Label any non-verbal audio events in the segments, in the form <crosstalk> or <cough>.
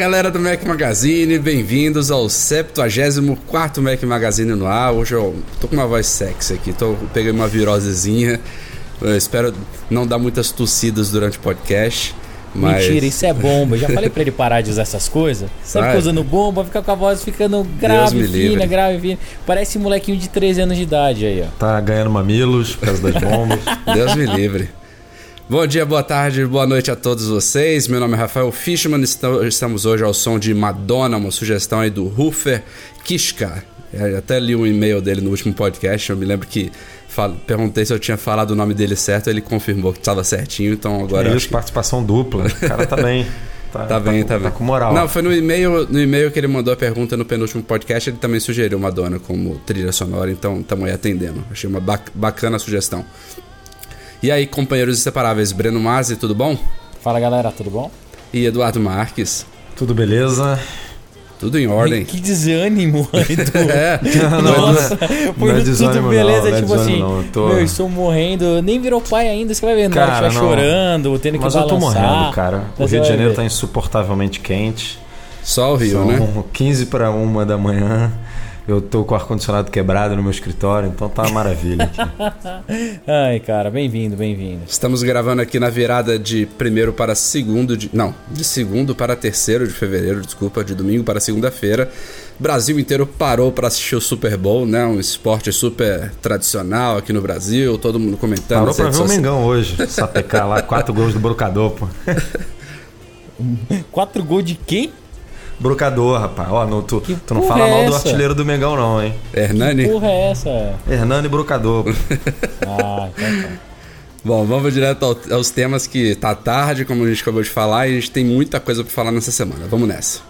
Galera do Mac Magazine, bem-vindos ao 74 Mac Magazine no ar. Hoje eu tô com uma voz sexy aqui, tô peguei uma virosezinha. Eu espero não dar muitas tossidas durante o podcast. Mas... Mentira, isso é bomba. Eu já falei pra ele parar de usar essas coisas. Sempre Vai. fica usando bomba, fica com a voz ficando grave, fina, livre. grave, fina. Parece um molequinho de 13 anos de idade aí, ó. Tá ganhando mamilos por causa das bombas. Deus me livre. Bom dia, boa tarde, boa noite a todos vocês. Meu nome é Rafael Fishman. esta- Estamos hoje ao som de Madonna, uma sugestão aí do Rufer Kishka. Eu até li um e-mail dele no último podcast. Eu me lembro que perguntei se eu tinha falado o nome dele certo. Ele confirmou que estava certinho. Então agora é isso, que participação dupla. O cara tá bem. <laughs> Tá, Tá bem, com- tá bem. Tá com moral. Não, foi no e-mail, no e-mail que ele mandou a pergunta no penúltimo podcast, ele também sugeriu Madonna como trilha sonora, então estamos aí atendendo. Achei uma bac- bacana sugestão. E aí, companheiros inseparáveis, Breno Mazzi, tudo bom? Fala galera, tudo bom? E Eduardo Marques, Tudo beleza? tudo em ordem. Que desânimo, Edu. <laughs> É, Não, Nossa, não é- não é tudo desânimo, beleza, não, não é tipo assim, desânimo, não, eu tô- meu, estou morrendo, nem virou pai ainda, você vai ver, Cara, não. chorando, tendo que Mas eu tô balançar. morrendo, cara. O Mas Rio de Janeiro tá insuportavelmente quente. só o Rio, São né? 15 para uma da manhã. Eu tô com o ar-condicionado quebrado no meu escritório, então tá uma maravilha aqui. <laughs> Ai, cara, bem-vindo, bem-vindo. Estamos gravando aqui na virada de primeiro para segundo de. Não, de segundo para terceiro de fevereiro, desculpa, de domingo para segunda-feira. Brasil inteiro parou para assistir o Super Bowl, né? Um esporte super tradicional aqui no Brasil, todo mundo comentando. Parou pra ver o. Mengão hoje. Sapecar lá, quatro gols do Brocador, pô. <laughs> Quatro gols de quem? Brocador, rapaz. Ó, não, tu, Que tu não fala é mal do artilheiro do Mengão, não, hein? Hernani? Porra é essa? Hernando e Brocador. <laughs> Ah, então tá. Bom, vamos direto ao- aos temas que tá tarde, como a gente acabou de falar, e a gente tem muita coisa pra falar nessa semana. Vamos nessa.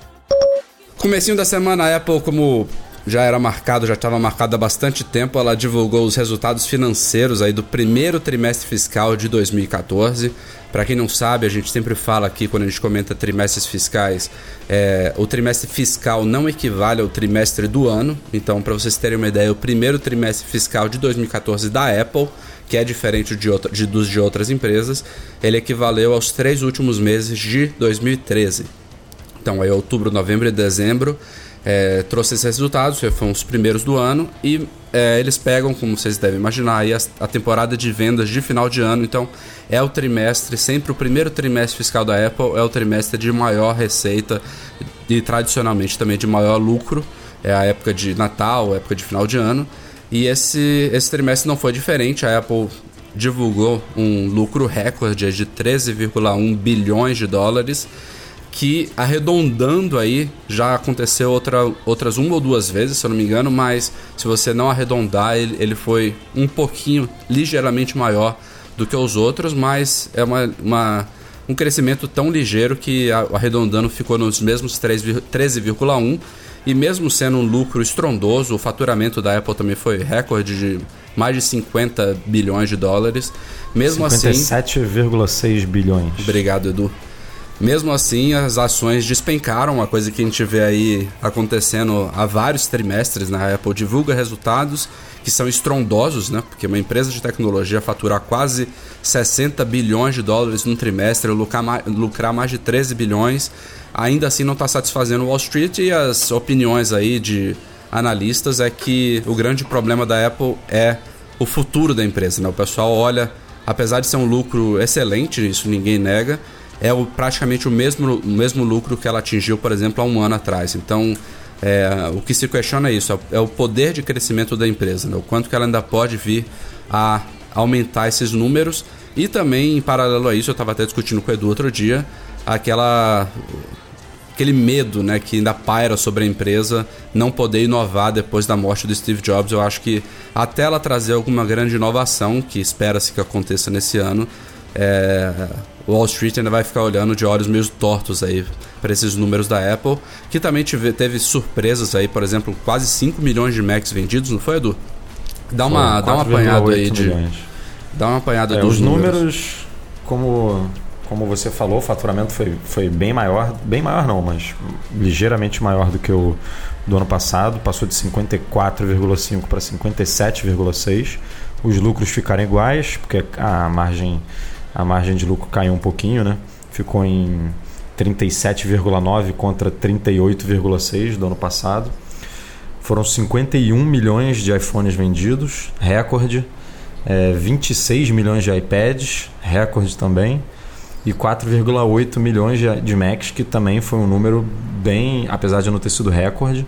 Comecinho da semana, a Apple, como já era marcado, já estava marcado há bastante tempo, ela divulgou os resultados financeiros aí do primeiro trimestre fiscal de 2014. Para quem não sabe, a gente sempre fala aqui quando a gente comenta trimestres fiscais, é, o trimestre fiscal não equivale ao trimestre do ano. Então, para vocês terem uma ideia, o primeiro trimestre fiscal de 2014 da Apple, que é diferente de outra, de, dos de outras empresas, ele equivaleu aos três últimos meses de 2013. Então, aí outubro, novembro e dezembro é, trouxe esses resultados, foram os primeiros do ano, e é, eles pegam, como vocês devem imaginar, aí a, a temporada de vendas de final de ano. Então, é o trimestre, sempre o primeiro trimestre fiscal da Apple é o trimestre de maior receita e tradicionalmente também de maior lucro. É a época de Natal, época de final de ano. E esse, esse trimestre não foi diferente. A Apple divulgou um lucro recorde de 13,1 bilhões de dólares que arredondando aí já aconteceu outra, outras uma ou duas vezes, se eu não me engano, mas se você não arredondar, ele, ele foi um pouquinho, ligeiramente maior do que os outros, mas é uma, uma- um crescimento tão ligeiro que arredondando ficou nos mesmos 3 vir- 13,1 e mesmo sendo um lucro estrondoso, o faturamento da Apple também foi recorde de mais de 50 bilhões de dólares. Mesmo assim, 57,6 bilhões. Obrigado, Edu. Mesmo assim, as ações despencaram, uma coisa que a gente vê aí acontecendo há vários trimestres, né? A Apple divulga resultados que são estrondosos, né? Porque uma empresa de tecnologia faturar quase 60 bilhões de dólares num trimestre, lucrar mais, lucrar mais de 13 bilhões, ainda assim não está satisfazendo Wall Street e as opiniões aí de analistas é que o grande problema da Apple é o futuro da empresa, né? O pessoal olha, apesar de ser um lucro excelente, isso ninguém nega, é o, praticamente o mesmo, o mesmo lucro que ela atingiu, por exemplo, há um ano atrás. Então, É, o que se questiona é isso, é o poder de crescimento da empresa, né? o quanto que ela ainda pode vir a aumentar esses números e também, em paralelo a isso, eu estava até discutindo com o Edu outro dia, aquela aquele medo né, que ainda paira sobre a empresa não poder inovar depois da morte do Steve Jobs. Eu acho que até ela trazer alguma grande inovação, que espera-se que aconteça nesse ano, é, Wall Street ainda vai ficar olhando de olhos meio tortos aí para esses números da Apple, que também tive, teve surpresas aí, por exemplo, quase 5 milhões de Macs vendidos, não foi, Edu? Dá uma, Foi dá um apanhado aí 4,8 de. milhões. Dá uma apanhada É, dos os números, como, como você falou, o faturamento foi, foi bem maior, bem maior não, mas ligeiramente maior do que o do ano passado, passou de 54,5 para 57,6. Os lucros ficaram iguais, porque a margem a margem de lucro caiu um pouquinho, né? Ficou em 37,9 contra 38,6 do ano passado. Foram 51 milhões de iPhones vendidos, recorde. É, 26 milhões de iPads, recorde também. E 4,8 milhões de, de Macs, que também foi um número bem, apesar de não ter sido recorde,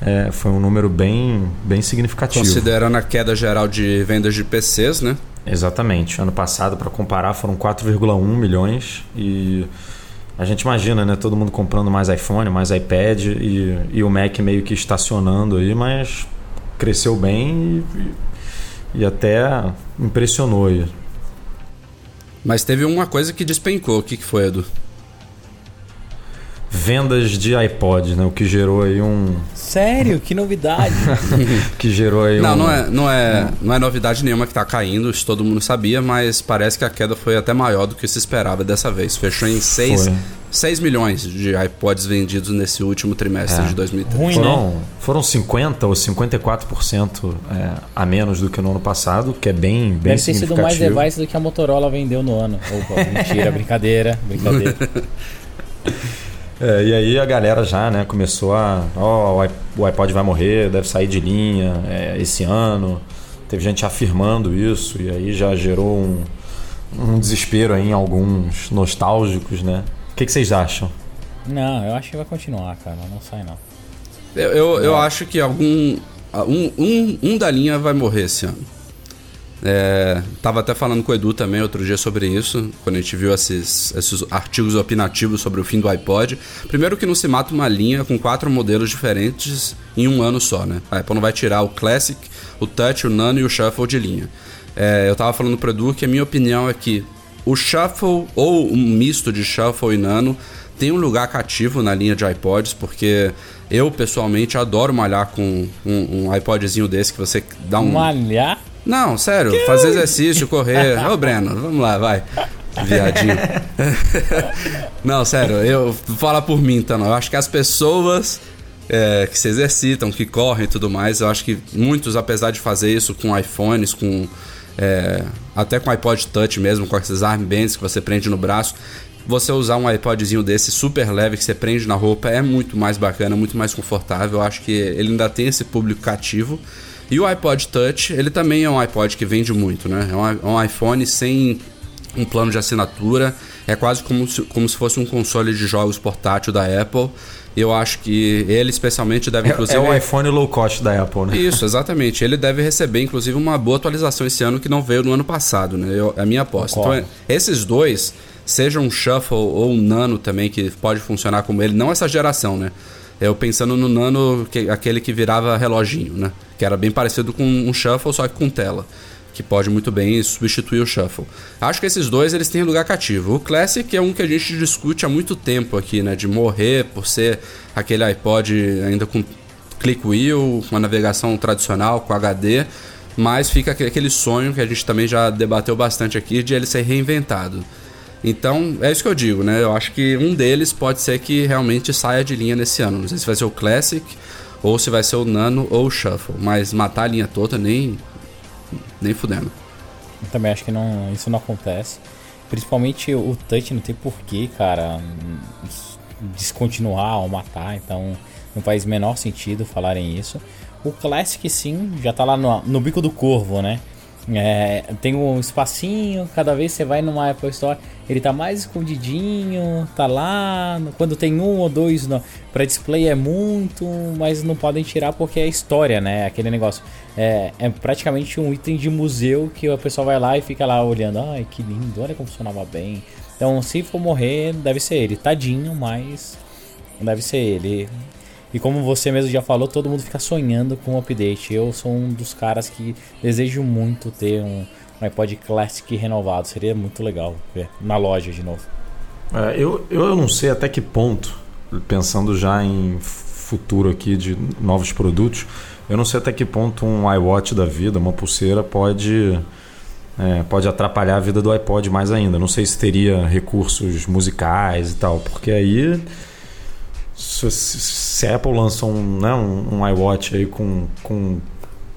é, foi um número bem, bem significativo. Considerando a queda geral de vendas de PCs, né? Exatamente. Ano passado, para comparar, foram 4,1 milhões e a gente imagina, né? Todo mundo comprando mais iPhone, mais iPad e, e o Mac meio que estacionando aí, mas cresceu bem e, e até impressionou aí. Mas teve uma coisa que despencou. O que, que foi, Edu? Vendas de iPod, né? O que gerou aí um. Sério? Que novidade. <laughs> Que gerou aí Não, um. não é, não, é, não é novidade nenhuma que tá caindo, isso todo mundo sabia, mas parece que a queda foi até maior do que se esperava dessa vez. Fechou em 6, Foi. 6 milhões de iPods vendidos nesse último trimestre É. de 2013. Ruim, né? Foram, foram 50 ou 54% é, a menos do que no ano passado, que é bem, bem Deve ter sido mais device do que a Motorola vendeu no ano. Opa, mentira, brincadeira, brincadeira. <laughs> É, e aí a galera já né, começou a. Ó, o i- o iPod vai morrer, deve sair de linha é, esse ano. Teve gente afirmando isso, e aí já gerou um, um desespero aí em alguns nostálgicos, né? O que, que vocês acham? Não, eu acho que vai continuar, cara. Não sai não. Eu, eu, eu acho que algum. Um, um, um da linha vai morrer esse ano. É, tava até falando com o Edu também outro dia sobre isso, quando a gente viu esses, esses artigos opinativos sobre o fim do iPod. Primeiro que não se mata uma linha com quatro modelos diferentes em um ano só, né? A Apple não vai tirar o Classic, o Touch, o Nano e o Shuffle de linha. É, eu tava falando pro Edu que a minha opinião é que o Shuffle ou um misto de Shuffle e Nano tem um lugar cativo na linha de iPods, porque eu pessoalmente adoro malhar com um, um iPodzinho desse que você dá um. Malhar? Não, sério, fazer exercício, correr. Ô, Breno, vamos lá, vai. Viadinho. <laughs> não, sério, eu vou falar por mim, então. Eu acho que as pessoas é, que se exercitam, que correm e tudo mais, eu acho que muitos, apesar de fazer isso com iPhones, com. é, até com iPod Touch mesmo, com esses armbands que você prende no braço. Você usar um iPodzinho desse super leve que você prende na roupa é muito mais bacana, muito mais confortável. Eu acho que ele ainda tem esse público cativo. E o iPod Touch, ele também é um iPod que vende muito, né? É um, é um iPhone sem um plano de assinatura. É quase como se, como se fosse um console de jogos portátil da Apple. Eu acho que ele especialmente deve, É, inclusive... é o iPhone low cost da Apple, né? Isso, exatamente. Ele deve receber, inclusive, uma boa atualização esse ano que não veio no ano passado, né? Eu, é a minha aposta. Então, é- esses dois, seja um Shuffle ou um Nano também, que pode funcionar como ele, não essa geração, né? Eu pensando no Nano, que, aquele que virava reloginho, né? Que era bem parecido com um Shuffle, só que com tela. Que pode muito bem substituir o Shuffle. Acho que esses dois eles têm lugar cativo. O Classic é um que a gente discute há muito tempo aqui, né? De morrer por ser aquele iPod ainda com click wheel, uma navegação tradicional com HD, mas fica aquele- aquele sonho que a gente também já debateu bastante aqui de ele ser reinventado. Então, é isso que eu digo, né? Eu acho que um deles pode ser que realmente saia de linha nesse ano. Não sei se vai ser o Classic, ou se vai ser o Nano ou o Shuffle, mas matar a linha toda nem nem fudendo. Eu também acho que não, isso não acontece. Principalmente o touch não tem porquê, cara, descontinuar ou matar. Então não faz menor sentido falarem isso. O Classic sim, já tá lá no, no bico do corvo, né? É, tem um espacinho, cada vez você vai numa Apple Store, ele tá mais escondidinho, tá lá. Quando tem um ou dois pra display é muito, mas não podem tirar porque é história, né? Aquele negócio. É, é praticamente um item de museu que o pessoal vai lá e fica lá olhando. Ai, que lindo, olha como funcionava bem. Então, se for morrer, deve ser ele. Tadinho, mas deve ser ele. E como você mesmo já falou, todo mundo fica sonhando com o update. Eu sou um dos caras que desejo muito ter um, um iPod Classic renovado. Seria muito legal ver na loja de novo. É, eu, eu não sei até que ponto, pensando já em futuro aqui de novos produtos, eu não sei até que ponto um iWatch da vida, uma pulseira, pode, é, pode atrapalhar a vida do iPod mais ainda. Não sei se teria recursos musicais e tal, porque aí se, se a Apple lança um, né, um, um iWatch aí com, com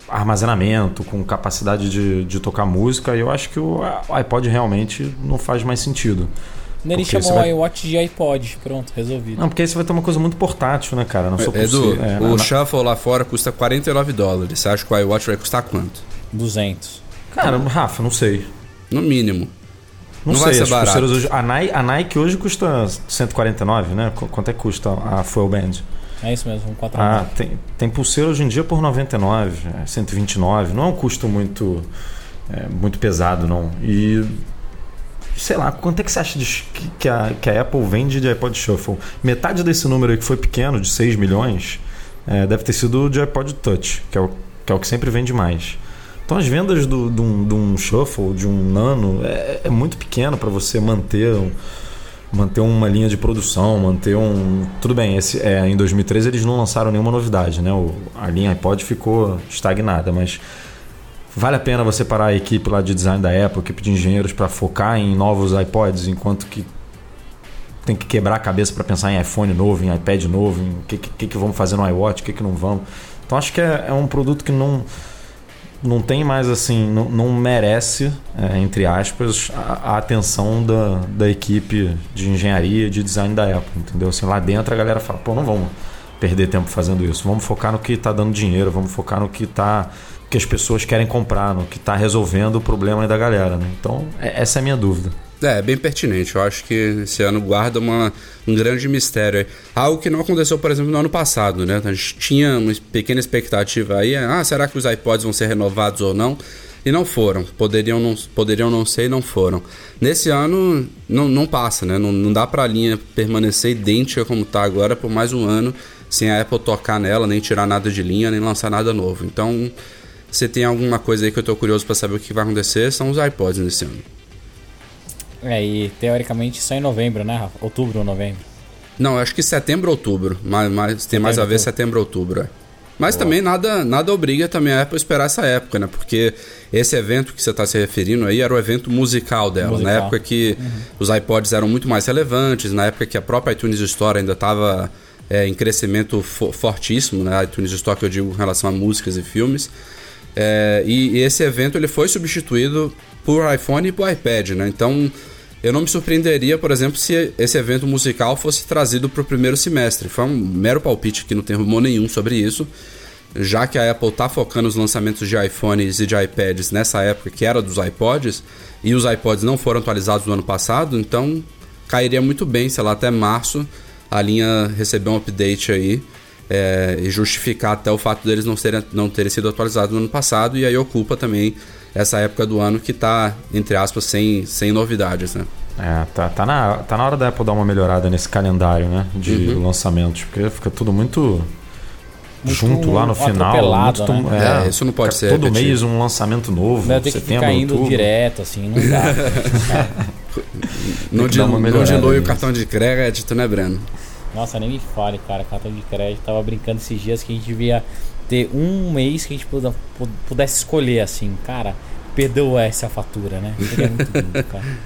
armazenamento, com capacidade de, de tocar música, eu acho que o iPod realmente não faz mais sentido. Ele Porque chamou vai- o iWatch de iPod. Pronto, resolvido. Não, porque aí você vai ter uma coisa muito portátil, né, cara? Na sua Edu, pulseira. É, o na- Shuffle lá fora custa 49 dólares. Você acha que o iWatch vai custar quanto? 200. Cara, Rafa, não sei. No mínimo. Não, Não sei, vai ser as barato. pulseiras hoje. A Nike, a Nike hoje custa 149, né? Qu- Quanto é que custa a Fuel Band? É isso mesmo, um 4 Ah, tem, tem pulseira hoje em dia por 99, é, 129. Não é um custo muito, é, muito pesado, não. E. Sei lá, quanto é que você acha de, que, que a, que a Apple vende de iPod Shuffle? Metade desse número aí que foi pequeno, de 6 milhões, é, deve ter sido de iPod Touch, que é o que, é o que sempre vende mais. Então as vendas do, de, um, de um Shuffle, de um Nano, é, é muito pequeno para você manter um- manter uma linha de produção, manter um. Tudo bem, esse, é, em 2013 eles não lançaram nenhuma novidade, né? O, a linha iPod ficou estagnada, mas vale a pena você parar a equipe lá de design da Apple, equipe de engenheiros, para focar em novos iPods, enquanto que tem que quebrar a cabeça para pensar em iPhone novo, em iPad novo, em o que, que, que vamos fazer no iWatch, o que, que não vamos. Então acho que é, é um produto que não não tem mais assim, não, não merece, é, entre aspas, a, a atenção da, da equipe de engenharia de design da Apple, entendeu? Assim, lá dentro a galera fala, pô, não vamos perder tempo fazendo isso, vamos focar no que está dando dinheiro, vamos focar no que tá que as pessoas querem comprar, no que está resolvendo o problema da galera, né? Então, é- essa é a minha dúvida. É, bem pertinente. Eu acho que esse ano guarda uma, um grande mistério. Algo que não aconteceu, por exemplo, no ano passado, né? A gente tinha uma pequena expectativa aí. Ah, será que os iPods vão ser renovados ou não? E não foram. Poderiam não, poderiam não ser e não foram. Nesse ano, não, não passa, né? Não, não dá pra linha permanecer idêntica como tá agora por mais um ano, sem a Apple tocar nela, nem tirar nada de linha, nem lançar nada novo. Então, se tem alguma coisa aí que eu tô curioso pra saber o que vai acontecer, são os iPods nesse ano. É, e teoricamente só em novembro, né, Rafa? Outubro ou novembro. Não, acho que setembro ou outubro. Mas, mas tem mais a ver setembro ou outubro, é. Mas também nada, nada obriga também a Apple esperar essa época, né? Porque esse evento que você está se referindo aí era o evento musical dela. Musical. Na época que os iPods eram muito mais relevantes, na época que a própria iTunes Store ainda estava em crescimento fo- fortíssimo, né? A iTunes Store que eu digo em relação a músicas e filmes. É, e, e esse evento ele foi substituído por iPhone e por iPad, né? Então eu não me surpreenderia, por exemplo, se esse evento musical fosse trazido para o primeiro semestre. Foi um mero palpite que não tem rumor nenhum sobre isso, já que a Apple está focando os lançamentos de iPhones e de iPads nessa época que era dos iPods, e os iPods não foram atualizados no ano passado, então cairia muito bem, sei lá, até março a linha receber um update aí é, e justificar até o fato deles não, serem, não terem sido atualizados no ano passado, e aí ocupa também essa época do ano que está, entre aspas, sem, sem novidades, né? É, tá, tá, na, tá na hora da Apple dar uma melhorada nesse calendário, né? De lançamentos, porque fica tudo muito, Muito junto lá no final. muito né? É, isso não pode ser Todo repetido. mês um lançamento novo. Deve ter que setembro, ficar indo outubro. direto, assim, não dá. <laughs> Não, que dilu- não dilui o cartão de crédito, né, Breno? Nossa, nem me fale, cara. Cartão de crédito. Tava brincando esses dias que a gente devia ter um mês que a gente pudesse escolher, assim. Cara, perdeu essa fatura, né? Seria muito lindo, cara. <laughs>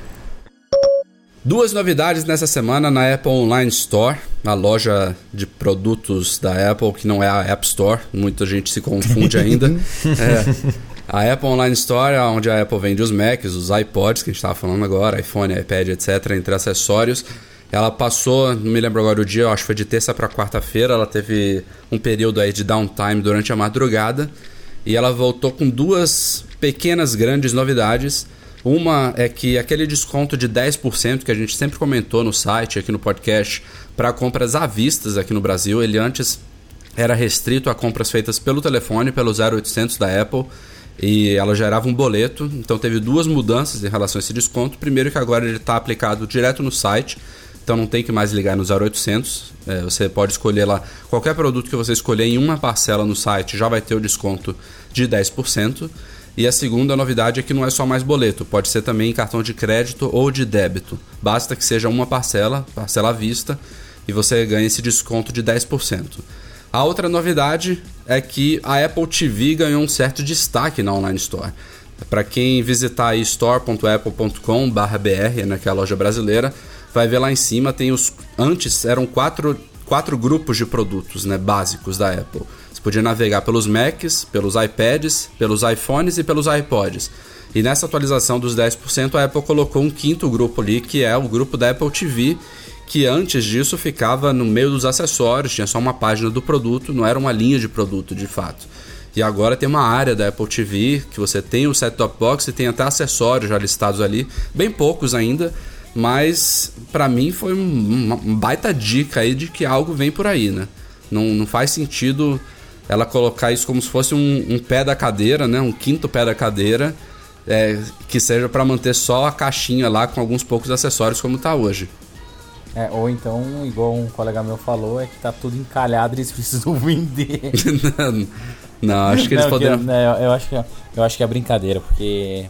Duas novidades nessa semana na Apple Online Store, a loja de produtos da Apple, que não é a App Store, muita gente se confunde ainda. <laughs> É, a Apple Online Store é onde a Apple vende os Macs, os iPods, que a gente estava falando agora, iPhone, iPad, etc., entre acessórios. Ela passou, não me lembro agora o dia, acho que foi de terça para quarta-feira, ela teve um período aí de downtime durante a madrugada. e ela voltou com duas pequenas grandes novidades. Uma é que aquele desconto de 10% que a gente sempre comentou no site, aqui no podcast, para compras à vista aqui no Brasil, ele antes era restrito a compras feitas pelo telefone, pelo 0800 da Apple, e ela gerava um boleto. Então teve duas mudanças em relação a esse desconto. Primeiro que agora ele está aplicado direto no site, então não tem que mais ligar no 0800. É, você pode escolher lá qualquer produto que você escolher em uma parcela no site já vai ter o desconto de 10%. E a segunda novidade é que não é só mais boleto, pode ser também cartão de crédito ou de débito. Basta que seja uma parcela, parcela à vista, e você ganha esse desconto de 10%. A outra novidade é que a Apple TV ganhou um certo destaque na Online Store. Para quem visitar store.apple.com/br, naquela loja brasileira, vai ver lá em cima tem os antes eram quatro, quatro grupos de produtos, né, básicos da Apple. Você podia navegar pelos Macs, pelos iPads, pelos iPhones e pelos iPods. E nessa atualização dos 10%, a Apple colocou um quinto grupo ali, que é o grupo da Apple TV, que antes disso ficava no meio dos acessórios, tinha só uma página do produto, não era uma linha de produto de fato. E agora tem uma área da Apple TV que você tem o set-top box e tem até acessórios já listados ali, bem poucos ainda, mas para mim foi uma baita dica aí de que algo vem por aí, né? Não, não faz sentido ela colocar isso como se fosse um, um pé da cadeira, né? Um quinto pé da cadeira, é, que seja para manter só a caixinha lá com alguns poucos acessórios como tá hoje. É, ou então, igual um colega meu falou, é que tá tudo encalhado e eles <laughs> precisam vender. <laughs> não, não, acho que eles Não, poderiam. eu, eu, eu acho que, eu acho que é brincadeira, porque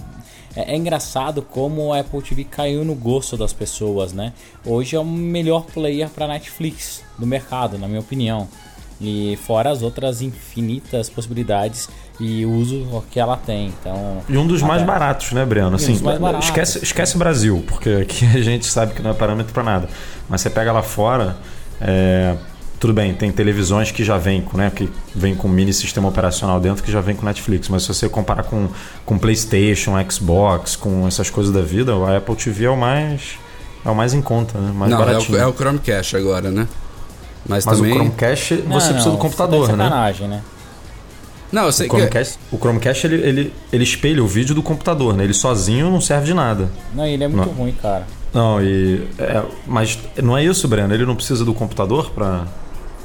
é, é engraçado como a Apple TV caiu no gosto das pessoas, né? Hoje é o melhor player para Netflix do mercado, na minha opinião. E fora as outras infinitas possibilidades e uso que ela tem. Então, E um dos mais até- baratos, né, Breno? Assim, dos mais baratos. esquece, esquece Brasil, porque aqui <laughs> a gente sabe que não é parâmetro para nada. Mas você pega lá fora, é, tudo bem, tem televisões que já vêm com, né, que vem com mini sistema operacional dentro que já vem com Netflix. Mas se você comparar com, com PlayStation, Xbox, com essas coisas da vida, a Apple TV é o mais é o mais em conta, né? Mais não, é baratinho. o, é o Chromecast agora, né? Mas, Mas também. o Chromecast Não, você precisa não, do computador, tá né? né? Não, eu sei O que. Chromecast, o Chromecast ele, ele, ele espelha o vídeo do computador, né? Ele sozinho não serve de nada. Não, ele é muito Não. ruim, cara. Não, e. é, mas não é isso, Breno? Ele não precisa do computador pra,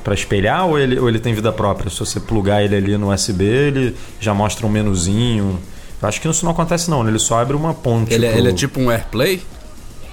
pra espelhar ou ele, ou ele tem vida própria? Se você plugar ele ali no USB, ele já mostra um menuzinho. Eu acho que isso não acontece, não. né? Ele só abre uma ponte. Ele, é- pro- ele é tipo um AirPlay?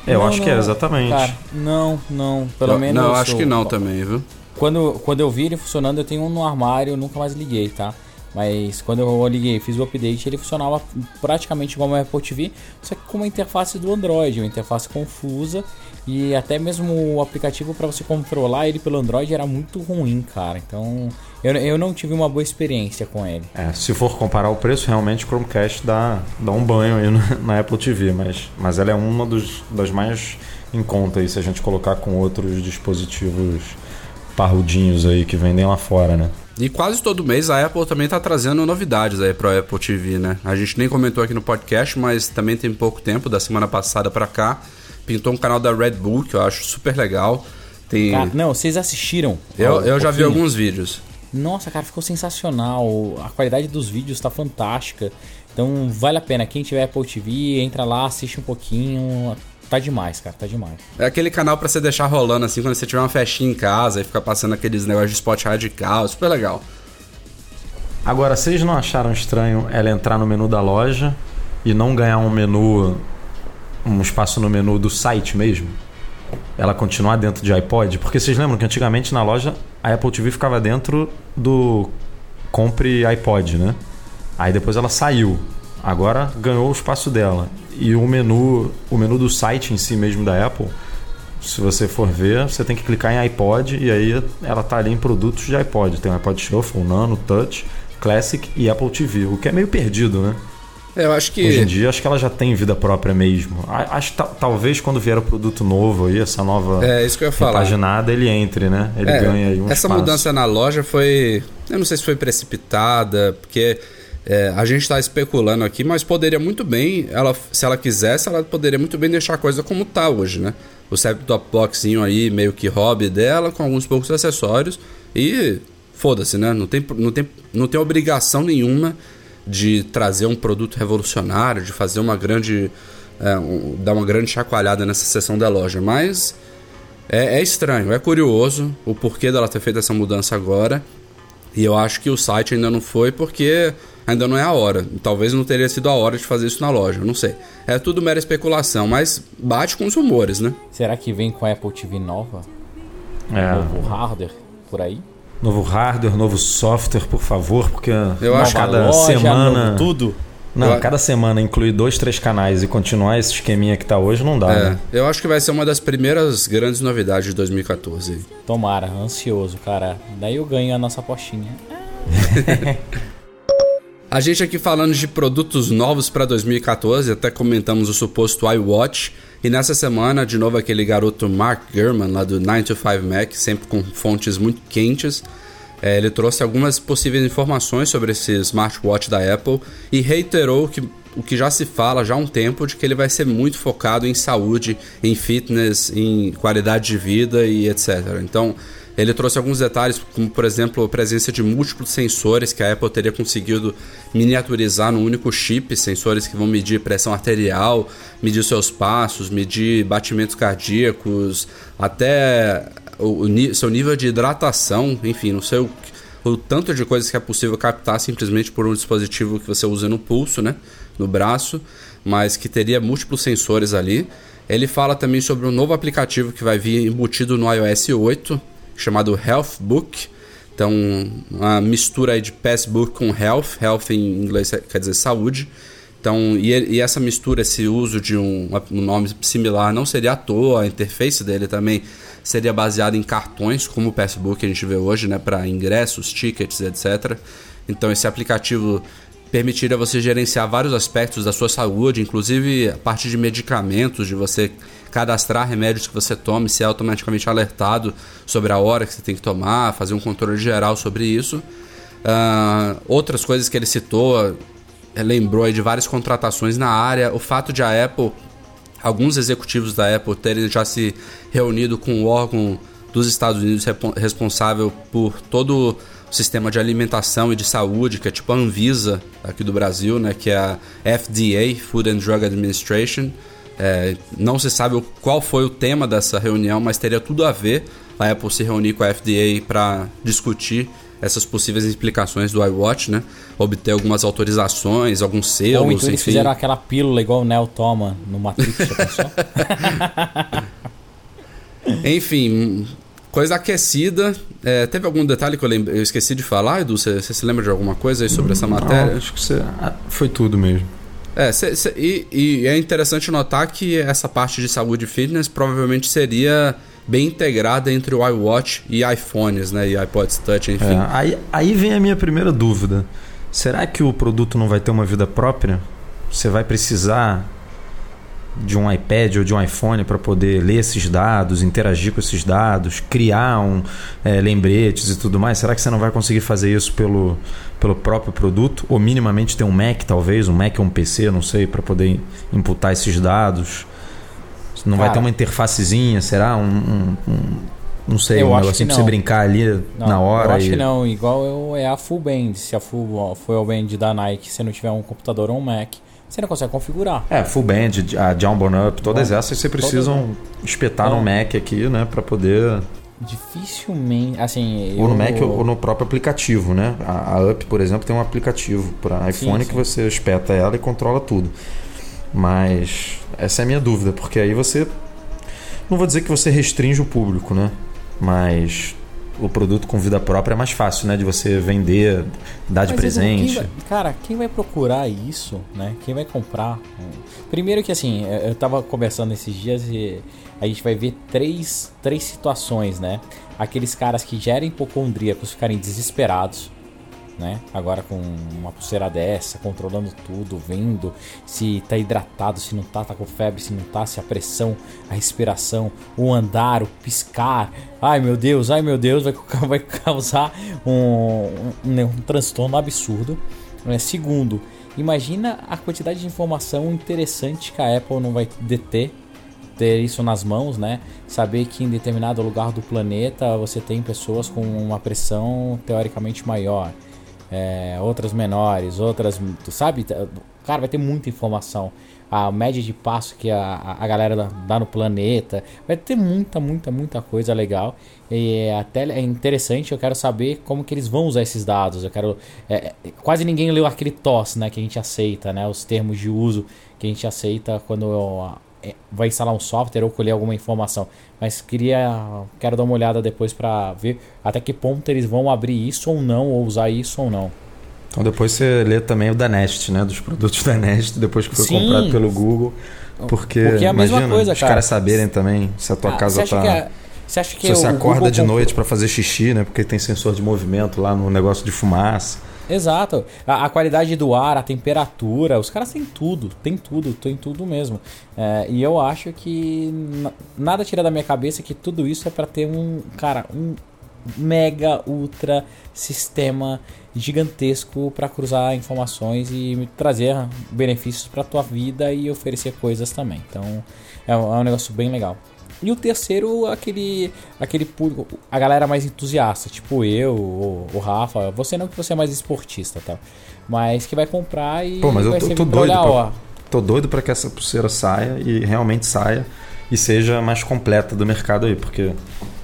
É, eu Não, acho que é, não, exatamente. Cara, não, não. Pelo Eu- menos. Não, eu acho o- que não também, viu? Quando, quando eu vi ele funcionando, eu tenho um no armário, eu nunca mais liguei, tá? Mas quando eu liguei, fiz o update, ele funcionava praticamente igual uma Apple TV, só que com uma interface do Android, uma interface confusa e até mesmo o aplicativo para você controlar ele pelo Android era muito ruim, cara. Então eu, eu não tive uma boa experiência com ele. É, se for comparar o preço, realmente o Chromecast dá, dá um banho aí no- <laughs> na Apple TV, mas, mas ela é uma dos, das mais em conta aí, se a gente colocar com outros dispositivos parrudinhos aí que vendem lá fora, né? E quase todo mês a Apple também tá trazendo novidades aí pro Apple TV, né? A gente nem comentou aqui no podcast, mas também tem pouco tempo, da semana passada pra cá. Pintou um canal da Red Bull, que eu acho super legal. Tem... Cara, não, vocês assistiram? eu, eu já vi alguns vídeos. Nossa, cara, ficou sensacional. A qualidade dos vídeos tá fantástica. Então vale a pena. Quem tiver Apple TV, entra lá, assiste um pouquinho. Tá demais, cara, tá demais. É aquele canal pra você deixar rolando assim quando você tiver uma festinha em casa e ficar passando aqueles negócios de spot radical, super legal. Agora, vocês não acharam estranho ela entrar no menu da loja e não ganhar um menu, um espaço no menu do site mesmo? Ela continuar dentro de iPod? Porque vocês lembram que antigamente na loja a Apple TV ficava dentro do compre iPod, né? Aí depois ela saiu. Agora ganhou o espaço dela. E o menu, o menu do site em si mesmo da Apple, se você for ver, você tem que clicar em iPod e aí ela tá ali em produtos de iPod. Tem o iPod Shuffle, Nano, Touch, Classic e Apple TV, o que é meio perdido, né? É, Eu acho que. Hoje em dia acho que ela já tem vida própria mesmo. Acho talvez quando vier o produto novo aí, essa nova É isso que eu ia falar. repaginada, ele entre, né? Ele É, ganha aí um Essa espaço. mudança na loja foi. Eu não sei se foi precipitada, porque é, a gente está especulando aqui, mas poderia muito bem, ela, se ela quisesse, ela poderia muito bem deixar a coisa como tá hoje, né? O set-top boxinho aí, meio que hobby dela, com alguns poucos acessórios, e foda-se, né? Não tem, não, tem, não tem obrigação nenhuma de trazer um produto revolucionário, de fazer uma grande. É, um- dar uma grande chacoalhada nessa seção da loja. Mas é, é estranho, é curioso o porquê dela ter feito essa mudança agora. E eu acho que o site ainda não foi porque ainda não é a hora. Talvez não teria sido a hora de fazer isso na loja, não sei. É tudo mera especulação, mas bate com os rumores, né? Será que vem com a Apple TV nova? É, Novo hardware por aí? Novo hardware, novo software, por favor, porque Eu acho cada loja, semana. novo tudo. Não, Eu- cada semana incluir dois, três canais e continuar esse esqueminha que tá hoje não dá, É, né? eu acho que vai ser uma das primeiras grandes novidades de 2014. Tomara, ansioso, cara. Daí eu ganho a nossa apostinha. <laughs> A gente aqui falando de produtos novos para 2014, até comentamos o suposto iWatch. E nessa semana, de novo, aquele garoto Mark Gurman, lá do 9 to 5 Mac, sempre com fontes muito quentes. é, ele trouxe algumas possíveis informações sobre esse smartwatch da Apple e reiterou que, o que já se fala já há um tempo de que ele vai ser muito focado em saúde, em fitness, em qualidade de vida e etc. Então, ele trouxe alguns detalhes, como por exemplo a presença de múltiplos sensores que a Apple teria conseguido miniaturizar num único chip, sensores que vão medir pressão arterial, medir seus passos, medir batimentos cardíacos, até o, o seu nível de hidratação, enfim, não sei o, o tanto de coisas que é possível captar simplesmente por um dispositivo que você usa no pulso, né, no braço, mas que teria múltiplos sensores ali. Ele fala também sobre um novo aplicativo que vai vir embutido no iOS 8, chamado Health Book. Então, uma mistura de Passbook com Health. Health em inglês quer dizer saúde. Então, e, e essa mistura, esse uso de um, um nome similar não seria à toa. A interface dele também seria baseada em cartões, como o Passbook que a gente vê hoje, né, para ingressos, tickets, etc. Então, esse aplicativo permitiria você gerenciar vários aspectos da sua saúde, inclusive a parte de medicamentos, de você cadastrar remédios que você tome, ser automaticamente alertado sobre a hora que você tem que tomar, fazer um controle geral sobre isso. Ah, outras coisas que ele citou, lembrou de várias contratações na área, o fato de a Apple, alguns executivos da Apple terem já se reunido com o órgão dos Estados Unidos responsável por todo o sistema de alimentação e de saúde, que é tipo a Anvisa aqui do Brasil, né, que é a FDA, Food and Drug Administration. É, não se sabe qual foi o tema dessa reunião, mas teria tudo a ver a Apple se reunir com a FDA para discutir essas possíveis implicações do iWatch, né? Obter algumas autorizações, alguns selos, Ou então eles enfim. fizeram aquela pílula igual o Neo toma no Matrix, já? <laughs> Enfim, coisa aquecida. É, teve algum detalhe que eu, eu esqueci de falar, Edu? Você se lembra de alguma coisa aí sobre essa matéria? Não, acho que você... ah, foi tudo mesmo. É, cê- cê- e, e é interessante notar que essa parte de saúde e fitness provavelmente seria bem integrada entre o iWatch e iPhones, né? E iPods Touch, enfim. É, aí, aí vem a minha primeira dúvida. Será que o produto não vai ter uma vida própria? Você vai precisar de um iPad ou de um iPhone para poder ler esses dados, interagir com esses dados, criar um, é, lembretes e tudo mais? Será que você não vai conseguir fazer isso pelo, pelo próprio produto? Ou minimamente ter um Mac, talvez, um Mac ou um PC, não sei, para poder imputar esses dados? Não vai Cara. ter uma interfacezinha, será? Um, um- um- não sei, Eu um acho negocinho pra você brincar ali Não, na hora. Eu acho e- que não, igual é a full band. Se a full, full band da Nike, se não tiver um computador ou um Mac, você não consegue configurar. É, Full Band, a Jumbo Up, todas Bom, essas você precisam espetar no Bom. Mac aqui, né? Pra poder. Dificilmente, assim... Ou no eu- Mac ou no próprio aplicativo, né? A, a Up, por exemplo, tem um aplicativo para iPhone sim. que você espeta ela e controla tudo. Mas essa é a minha dúvida, porque aí você. Não vou dizer que você restringe o público, né? Mas o produto com vida própria é mais fácil, né? De você vender, dar de Mas, Edu, quem presente. vai- cara, quem vai procurar isso, né? Quem vai comprar? Primeiro que assim, eu tava conversando esses dias e a gente vai ver três, três situações, né? Aqueles caras que já eram hipocondríacos ficarem desesperados, né? Agora com uma pulseira dessa, controlando tudo, vendo se tá hidratado, se não tá, tá com febre, se não tá, se a pressão, a respiração, o andar, o piscar. Ai meu Deus, ai meu Deus, vai, causar um, um, um transtorno absurdo. né? Segundo, imagina a quantidade de informação interessante que a Apple não vai deter ter isso nas mãos, né? Saber que em determinado lugar do planeta você tem pessoas com uma pressão teoricamente maior, é, outras menores, outras, tu sabe? Cara, vai ter muita informação. A média de passo que a, a galera dá- no planeta. Vai ter muita, muita, muita coisa legal. E é até é interessante, eu quero saber como que eles vão usar esses dados. Eu quero. é, é, quase ninguém leu aquele TOS, né? Que a gente aceita, né? Os termos de uso que a gente aceita quando vai instalar um software ou colher alguma informação. Mas queria. Quero dar uma olhada depois pra ver até que ponto eles vão abrir isso ou não, ou usar isso ou não. Então depois você lê também o da Nest, né? Dos produtos <laughs> da Nest, depois que foi Sim. comprado pelo Google. Porque, Porque é a mesma imagina, coisa, os cara. caras saberem também se a tua Ah, casa tá. que é- você acha que se você acorda Google de comprou- noite pra fazer xixi, né? Porque tem sensor de movimento lá no negócio de fumaça. Exato. A, a qualidade do ar, a temperatura, os caras têm tudo, tem tudo, tem tudo mesmo. É, e eu acho que na- nada tira da minha cabeça que tudo isso é pra ter um, cara, um mega ultra sistema gigantesco pra cruzar informações e trazer benefícios pra tua vida e oferecer coisas também. Então é um, é um negócio bem legal. E o terceiro, aquele aquele público, a galera mais entusiasta, tipo eu, o, o Rafa, você não que você é mais esportista, tá? Mas que vai comprar e Pô, mas eu vai tô, servir tô pra doido. olhar, Pra, ó. tô doido pra que essa pulseira saia e realmente saia e seja mais completa do mercado aí, porque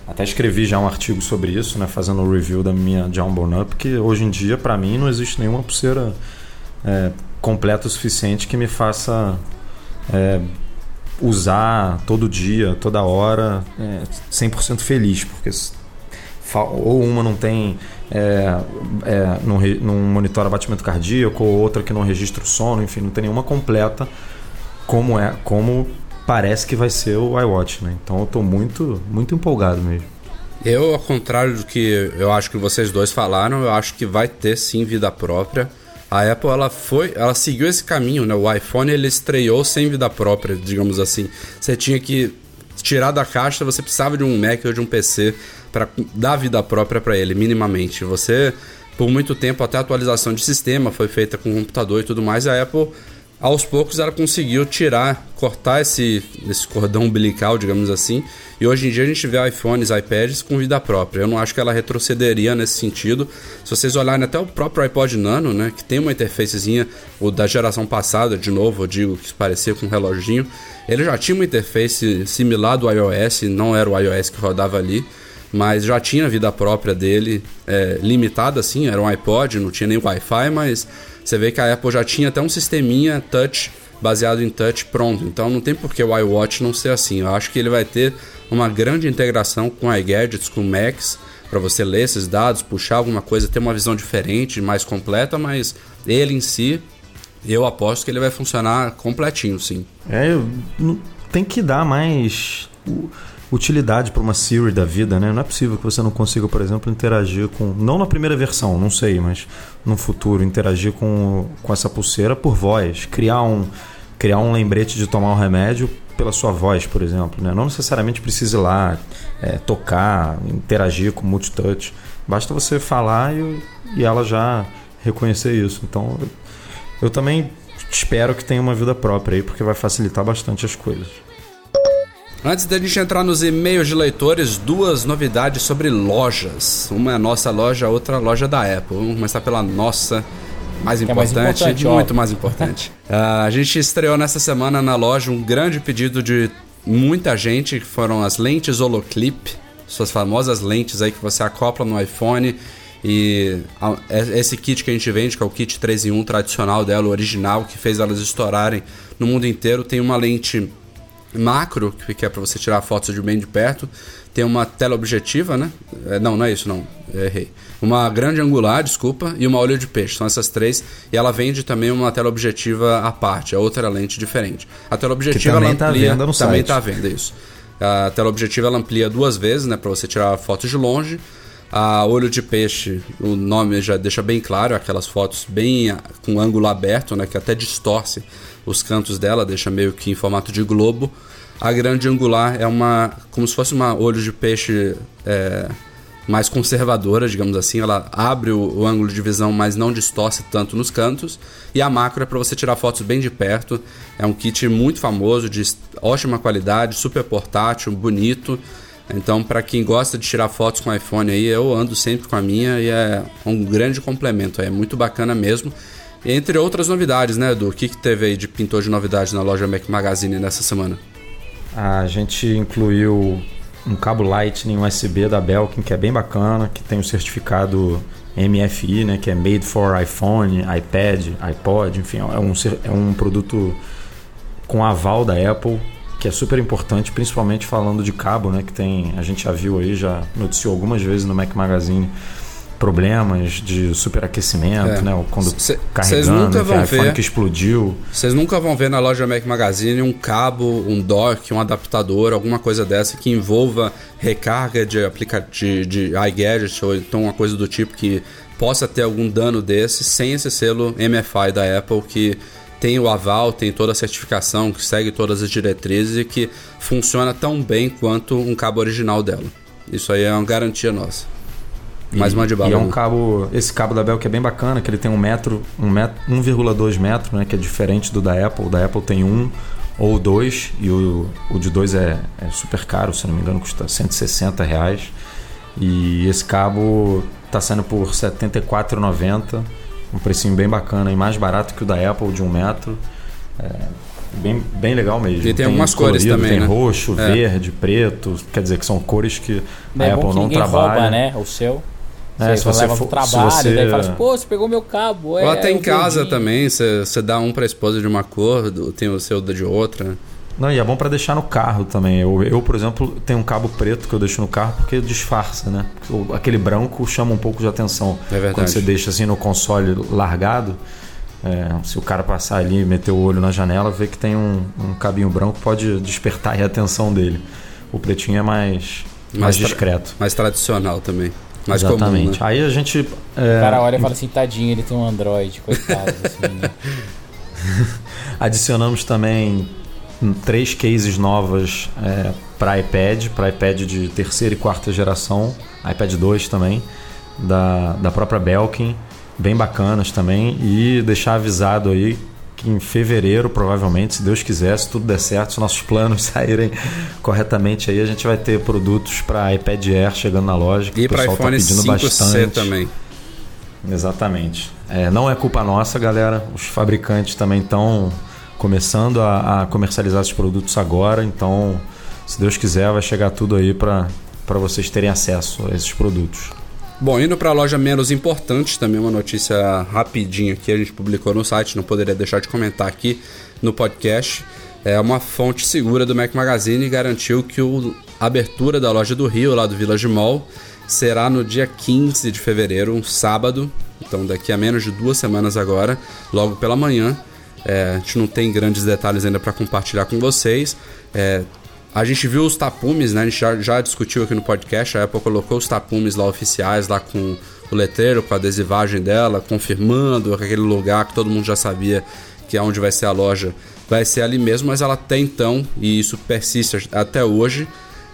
até escrevi já um artigo sobre isso, né? Fazendo um review da minha Jumbo Up, que hoje em dia, pra mim, não existe nenhuma pulseira é, completa o suficiente que me faça é, usar todo dia, toda hora, é, 100% feliz, porque ou uma não tem é, é, não, não monitora batimento cardíaco, ou outra que não registra o sono, enfim, não tem nenhuma completa como é, como parece que vai ser o iWatch, né? Então eu tô muito, muito empolgado mesmo. Eu, ao contrário do que eu acho que vocês dois falaram, eu acho que vai ter sim vida própria. A Apple ela foi, ela seguiu esse caminho, né? O iPhone ele estreou sem vida própria, digamos assim. Você tinha que tirar da caixa, você precisava de um Mac ou de um PC para dar vida própria para ele, minimamente. Você, por muito tempo, até a atualização de sistema foi feita com computador e tudo mais, a Apple aos poucos ela conseguiu tirar, cortar esse, esse cordão umbilical, digamos assim, e hoje em dia a gente vê iPhones, iPads com vida própria. Eu não acho que ela retrocederia nesse sentido. Se vocês olharem até o próprio iPod Nano, né, que tem uma interfacezinha, o da geração passada, de novo, eu digo que parecia com um reloginho, ele já tinha uma interface similar do iOS, não era o iOS que rodava ali, mas já tinha vida própria dele, é, limitada assim, era um iPod, não tinha nem Wi-Fi, mas você vê que a Apple já tinha até um sisteminha touch, baseado em touch pronto, então não tem por que o iWatch não ser assim. Eu acho que ele vai ter uma grande integração com iGadgets, com Macs, para você ler esses dados, puxar alguma coisa, ter uma visão diferente, mais completa, mas ele em si, eu aposto que ele vai funcionar completinho, sim. É, tem que dar mais utilidade para uma Siri da vida, né? Não é possível que você não consiga, por exemplo, interagir com. Não na primeira versão, não sei, mas no futuro, interagir com, com essa pulseira por voz. Criar um, criar um lembrete de tomar um remédio pela sua voz, por exemplo. Né? Não necessariamente precisa ir lá é, tocar, interagir com multitouch. Basta você falar e, e ela já reconhecer isso. Então, eu, eu também espero que tenha uma vida própria aí, porque vai facilitar bastante as coisas. Antes da gente entrar nos e-mails de leitores, duas novidades sobre lojas. Uma é a nossa loja, a outra a loja da Apple. Vamos começar pela nossa, mais Que é mais importante, importante, muito mais importante. <laughs> Ah, a gente estreou nessa semana na loja um grande pedido de muita gente, que foram as lentes Holoclip, suas famosas lentes aí que você acopla no iPhone. E é- esse kit que a gente vende, que é o kit 3 em 1 tradicional dela, o original, que fez elas estourarem no mundo inteiro, tem uma lente macro, que é para você tirar fotos de bem de perto. Tem uma tela objetiva, né? É, não, não é isso, não. Errei. Uma grande angular, desculpa, e uma olho de peixe. São essas três. E ela vende também uma tela objetiva à parte, a outra lente diferente. A tela objetiva também ela tá à amplia. venda no também site. tá à venda, isso. A tela objetiva ela amplia duas vezes, né? Para você tirar fotos de longe. A olho de peixe, o nome já deixa bem claro, aquelas fotos bem ah, com ângulo aberto, né? Que até distorce os cantos dela, deixa meio que em formato de globo. A grande angular é uma. como se fosse uma olho de peixe é, mais conservadora, digamos assim. Ela abre o, o ângulo de visão, mas não distorce tanto nos cantos. E a macro é para você tirar fotos bem de perto. É um kit muito famoso, de ótima qualidade, super portátil, bonito. Então, para quem gosta de tirar fotos com iPhone aí, eu ando sempre com a minha e é um grande complemento. É muito bacana mesmo. Entre outras novidades, né, Edu? O que, que teve aí de pintor de novidades na loja Mac Magazine nessa semana? A gente incluiu um cabo Lightning USB da Belkin, que é bem bacana, que tem o certificado MFI, né, que é Made for iPhone, iPad, iPod, enfim, é um, é um produto com aval da Apple, que é super importante, principalmente falando de cabo, né, que tem, a gente já viu aí, já noticiou algumas vezes no Mac Magazine problemas de superaquecimento, É. né, quando Cê- carregando, nunca vão ver. que explodiu. Vocês nunca vão ver na loja Mac Magazine um cabo, um dock, um adaptador, alguma coisa dessa que envolva recarga de aplicativo de, de iGadget ou então uma coisa do tipo que possa ter algum dano desse sem esse selo MFI da Apple que tem o aval, tem toda a certificação, que segue todas as diretrizes e que funciona tão bem quanto um cabo original dela. Isso aí é uma garantia nossa. Mais uma de bala. E é um Lu. cabo, esse cabo da Bell que é bem bacana, que ele tem um metro, um metro 1,2 metro, né, que é diferente do da Apple. O da Apple tem um ou dois e o, o de dois é, é super caro, se não me engano, custa 160 reais. E esse cabo está saindo por R$ 74,90, um precinho bem bacana e mais barato que o da Apple de um metro. É, bem, bem legal mesmo. E tem algumas cores também, Tem né? roxo, É. verde, preto, quer dizer que são cores que é a bom Apple que não trabalha. rouba, né? O seu. É, você se você leva for- pro se trabalho, você- daí fala assim, pô, você pegou meu cabo. É, Ou até em casa também, você dá um pra esposa de uma cor, tem o seu de outra. Não, e é bom para deixar no carro também. Eu, eu, por exemplo, tenho um cabo preto que eu deixo no carro porque disfarça, né? Aquele branco chama um pouco de atenção. É verdade. Quando você deixa assim no console largado, é, se o cara passar ali e meter o olho na janela, vê que tem um, um cabinho branco, pode despertar a atenção dele. O pretinho é mais, mais, Mais tra- discreto. Mais tradicional também. Mais Exatamente. comum, né? Aí a gente. O é, cara olha e fala assim, tadinho, ele tem um Android, coitado desse <laughs> menino. Adicionamos também três cases novas para iPad, para iPad de terceira e quarta geração, iPad 2 também, da, da própria Belkin, bem bacanas também, e deixar avisado aí que em fevereiro, provavelmente, se Deus quiser, se tudo der certo, se nossos planos <laughs> saírem corretamente aí, a gente vai ter produtos para iPad Air chegando na loja, que E o para pessoal iPhone tá pedindo 5C bastante. também. Exatamente. É, não é culpa nossa, galera. Os fabricantes também estão começando a, a comercializar esses produtos agora. Então, se Deus quiser, vai chegar tudo aí para vocês terem acesso a esses produtos. Bom, indo para a loja menos importante, também uma notícia rapidinha que a gente publicou no site, não poderia deixar de comentar aqui no podcast. É uma fonte segura do Mac Magazine garantiu que o, a abertura da loja do Rio, lá do Village Mall, será no dia 15 de fevereiro, um sábado. Então, daqui a menos de duas semanas agora, logo pela manhã. É, a gente não tem grandes detalhes ainda para compartilhar com vocês. É, a gente viu os tapumes, né? A gente já, já discutiu aqui no podcast. A Apple colocou os tapumes lá oficiais, lá com o letreiro, com a adesivagem dela, confirmando que aquele lugar que todo mundo já sabia que é onde vai ser a loja, vai ser ali mesmo, mas ela até então, e isso persiste até hoje,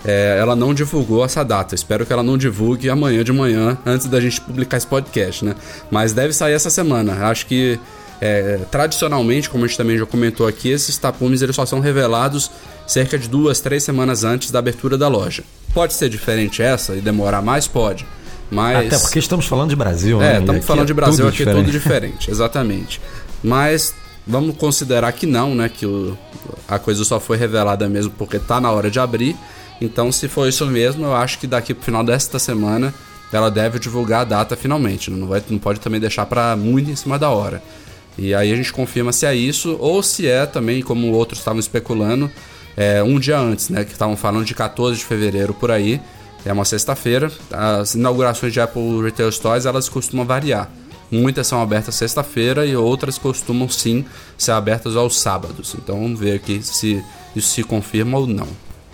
é, ela não divulgou essa data. Espero que ela não divulgue amanhã de manhã, antes da gente publicar esse podcast, né? Mas deve sair essa semana. Acho que é, tradicionalmente, como a gente também já comentou aqui, esses tapumes eles só são revelados cerca de duas, três semanas antes da abertura da loja. Pode ser diferente essa e demorar mais? Pode. Mas. Até porque estamos falando de Brasil, né? É, estamos falando é de Brasil, aqui é tudo diferente, <laughs> exatamente. Mas vamos considerar que não, né? Que o, a coisa só foi revelada mesmo porque tá na hora de abrir. Então, se for isso mesmo, eu acho que daqui pro final desta semana ela deve divulgar a data finalmente. Não, vai, não pode também deixar para muito em cima da hora. E aí a gente confirma se é isso ou se é também, como outros estavam especulando, é, um dia antes, né? Que estavam falando de 14 de fevereiro por aí. É uma sexta-feira. As inaugurações de Apple Retail Stores elas costumam variar. Muitas são abertas sexta-feira e outras costumam sim ser abertas aos sábados. Então vamos ver aqui se isso se confirma ou não.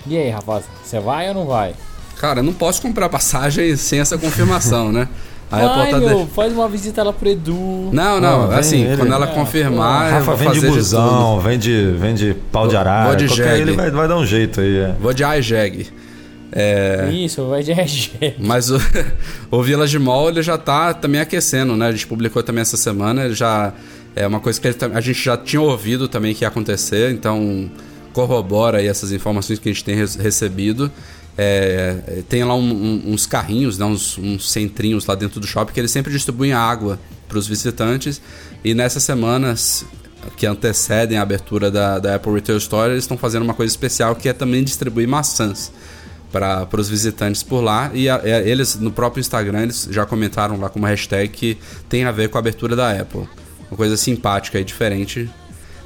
E aí, rapaz, você vai ou não vai? Cara, eu não posso comprar passagem sem essa confirmação, né? <laughs> A vai, meu, de- faz uma visita lá pro Edu. Não, não, vem assim, ele. quando ela É, confirmar, eu Rafa de de tudo. busão, vem de, vem de pau de arara. vou de jegue. ele vai, vai dar um jeito aí. é. Vou de iJag. É, Isso, vai de RG. mas o, <laughs> o Village Mall ele já tá também aquecendo, né? A gente publicou também essa semana, ele já é uma coisa que ele a gente já tinha ouvido também que ia acontecer, então corrobora aí essas informações que a gente tem recebido. É, tem lá um- um- uns carrinhos, né, uns, uns centrinhos lá dentro do shopping que eles sempre distribuem água para os visitantes. E nessas semanas que antecedem a abertura da, da Apple Retail Store, eles estão fazendo uma coisa especial que é também distribuir maçãs para os visitantes por lá. E a- é, eles, no próprio Instagram, eles já comentaram lá com uma hashtag que tem a ver com a abertura da Apple. Uma coisa simpática e diferente.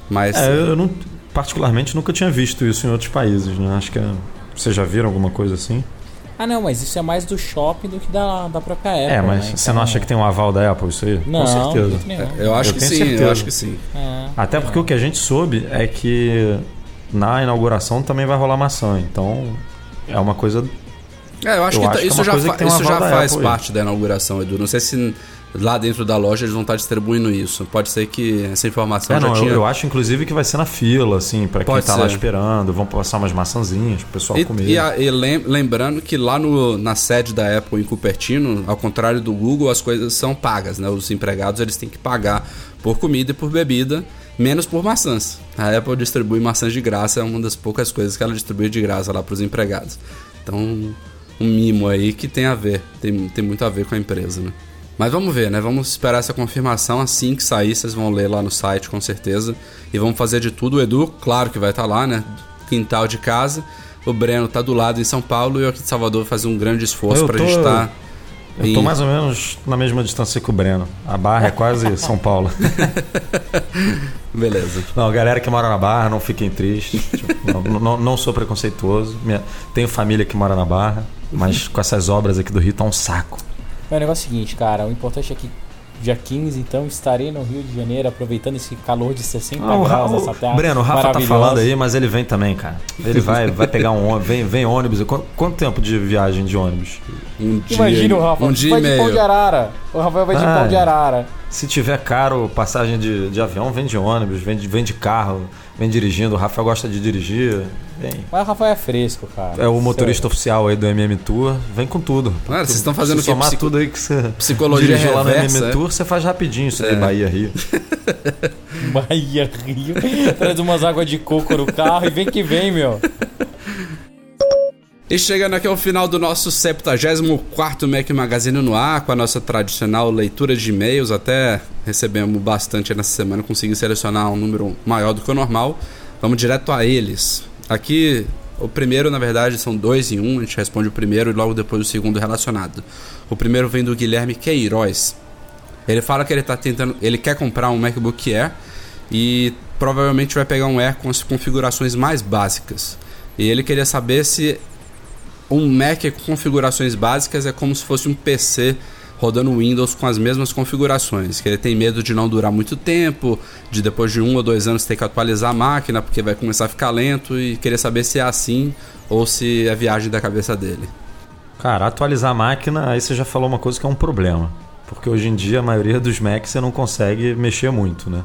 Mas É, eu não, particularmente nunca tinha visto isso em outros países, né? Acho que é, vocês já viram alguma coisa assim? Ah, não, mas isso é mais do shopping do que da, da própria Apple. é, mas né? você não Então, acha que tem um aval da Apple isso aí? Não, Com certeza. nenhum. eu acho Eu sim, certeza. eu acho que sim. É. Até porque o que a gente soube é que na inauguração também vai rolar maçã, então é uma coisa. É, eu acho Eu que, acho tá- que é isso uma já, coisa fa- um isso já faz Apple aí. parte da inauguração, Edu. Não sei se lá dentro da loja eles vão estar distribuindo isso. Pode ser que essa informação É, já não, eu, tinha. eu acho inclusive que vai ser na fila, assim, pra quem tá lá esperando, vão passar umas maçãzinhas pro pessoal E, comer. e a- e lem- lembrando que lá no- na sede da Apple em Cupertino, ao contrário do Google, as coisas são pagas, né? Os empregados eles têm que pagar por comida e por bebida, menos por maçãs. A Apple distribui maçãs de graça, é uma das poucas coisas que ela distribui de graça lá para os empregados. Então, um mimo aí que tem a ver, tem, tem muito a ver com a empresa, né? Mas vamos ver, né? Vamos esperar essa confirmação assim que sair, vocês vão ler lá no site com certeza. E vamos fazer de tudo. O Edu, claro que vai estar lá, né? Quintal de casa. O Breno tá do lado em São Paulo e eu aqui de Salvador fazer um grande esforço pra tô- gente estar. Eu tô mais ou menos na mesma distância que o Breno. A Barra é quase <laughs> São Paulo. Beleza. Não, galera que mora na Barra, não fiquem tristes. Tipo, <laughs> não, não- não sou preconceituoso. Minha- tenho família que mora na Barra, mas com essas obras aqui do Rio tá um saco. Mas o negócio é o seguinte, cara, o importante é que dia 15, então, estarei no Rio de Janeiro aproveitando esse calor de 60 Ah, graus nessa terra. Breno, o Rafa tá falando aí, mas ele vem também, cara. Ele vai, vai pegar um ônibus, vem, vem ônibus. Quanto, quanto tempo de viagem de ônibus? Um dia, Imagina o Rafa, um dia vai e de pão de arara. O Rafael vai de Ah, pão de é. arara. Se tiver caro passagem de, de avião, vem de ônibus, vem de, vem de carro, vem dirigindo. O Rafa gosta de dirigir. Vem. Mas o Rafael é fresco, cara. É o motorista Sério. oficial aí do MM Tour. Vem com tudo. Cara, vocês estão fazendo Se o quê? somar Psico- tudo aí que você Psicologia dirigiu lá no reversa, MM é? Tour, você faz rapidinho isso É. Bahia Rio. <laughs> Bahia Rio. Traz umas águas de coco no carro e vem que vem, meu. E chegando aqui ao final do nosso 74 Mac Magazine no ar, com a nossa tradicional leitura de e-mails. Até recebemos bastante nessa semana, consegui selecionar um número maior do que o normal. Vamos direto a eles. Aqui, o primeiro, na verdade, são dois em um. A gente responde o primeiro e logo depois o segundo relacionado. O primeiro vem do Guilherme Queiroz. Ele fala que ele tá tentando. Ele quer comprar um MacBook Air e provavelmente vai pegar um Air com as configurações mais básicas. E ele queria saber se um Mac com configurações básicas é como se fosse um PC rodando Windows com as mesmas configurações. Que ele tem medo de não durar muito tempo, de depois de um ou dois anos ter que atualizar a máquina porque vai começar a ficar lento e queria saber se é assim ou se é viagem da cabeça dele. Cara, atualizar a máquina, aí você já falou uma coisa que é um problema. Porque hoje em dia a maioria dos Macs você não consegue mexer muito, né?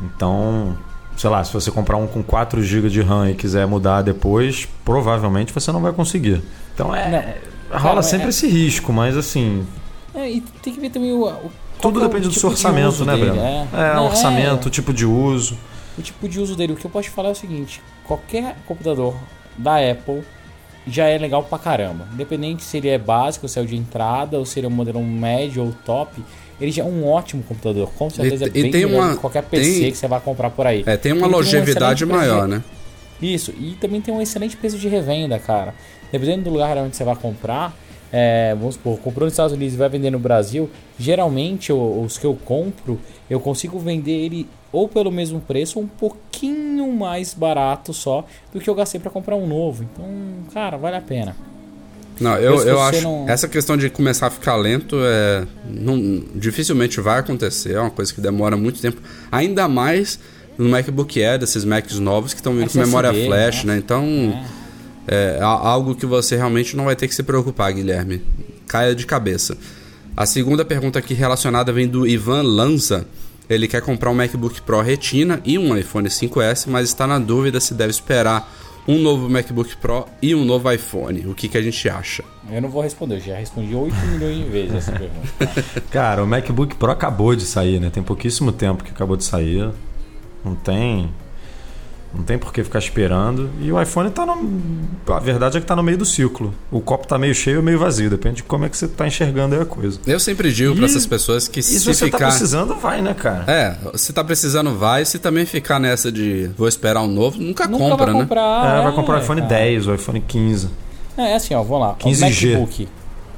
Então, sei lá, se você comprar um com 4 GB de RAM e quiser mudar depois, provavelmente você não vai conseguir. Então é. Não, rola cara, sempre é- esse risco, mas assim. É, e tem que ver também o. o Tudo é o depende do tipo seu orçamento, né, Breno? É, É, Não, orçamento, tipo de uso. o tipo de uso dele. O que eu posso te falar é o seguinte: qualquer computador da Apple já é legal pra caramba. Independente se ele é básico, se é o de entrada, ou se ele é um modelo médio ou top, ele já é um ótimo computador. Com certeza E- é e bem tem melhor uma- que qualquer PC tem- que você vai comprar por aí. É, tem uma Ele um longevidade excelente maior, né? Isso, e também tem um excelente preço de revenda, cara. Dependendo do lugar onde você vai comprar, é, vamos supor, comprou nos Estados Unidos e vai vender no Brasil, geralmente os que eu compro, eu consigo vender ele ou pelo mesmo preço ou um pouquinho mais barato só do que eu gastei para comprar um novo. Então, cara, vale a pena. Não, eu, eu acho. não- Essa questão de começar a ficar lento é. Não, dificilmente vai acontecer. É uma coisa que demora muito tempo. Ainda mais no MacBook Air, desses Macs novos que estão vindo com memória flash, né? né? Então. É. a- algo que você realmente não vai ter que se preocupar, Guilherme. Caia de cabeça. A segunda pergunta aqui relacionada vem do Ivan Lanza. Ele quer comprar um MacBook Pro Retina e um iPhone 5S, mas está na dúvida se deve esperar um novo MacBook Pro e um novo iPhone. O que, que a gente acha? Eu não vou responder, eu já respondi 8 milhões de vezes essa pergunta. <laughs> Cara, o MacBook Pro acabou de sair, né? Tem pouquíssimo tempo que acabou de sair. Não tem. Não tem por que ficar esperando. E o iPhone tá no. A verdade é que tá no meio do ciclo. O copo tá meio cheio ou meio vazio. Depende de como é que você tá enxergando aí a coisa. Eu sempre digo pra essas pessoas que E se se você ficar. tá precisando, vai, né, cara? É, se tá precisando, vai. Se também ficar nessa de vou esperar um novo, nunca, Nunca compra, vai né? comprar. É, vai comprar o iPhone cara. 10, o iPhone 15. É, é assim, ó, vamos lá. 15G. O MacBook.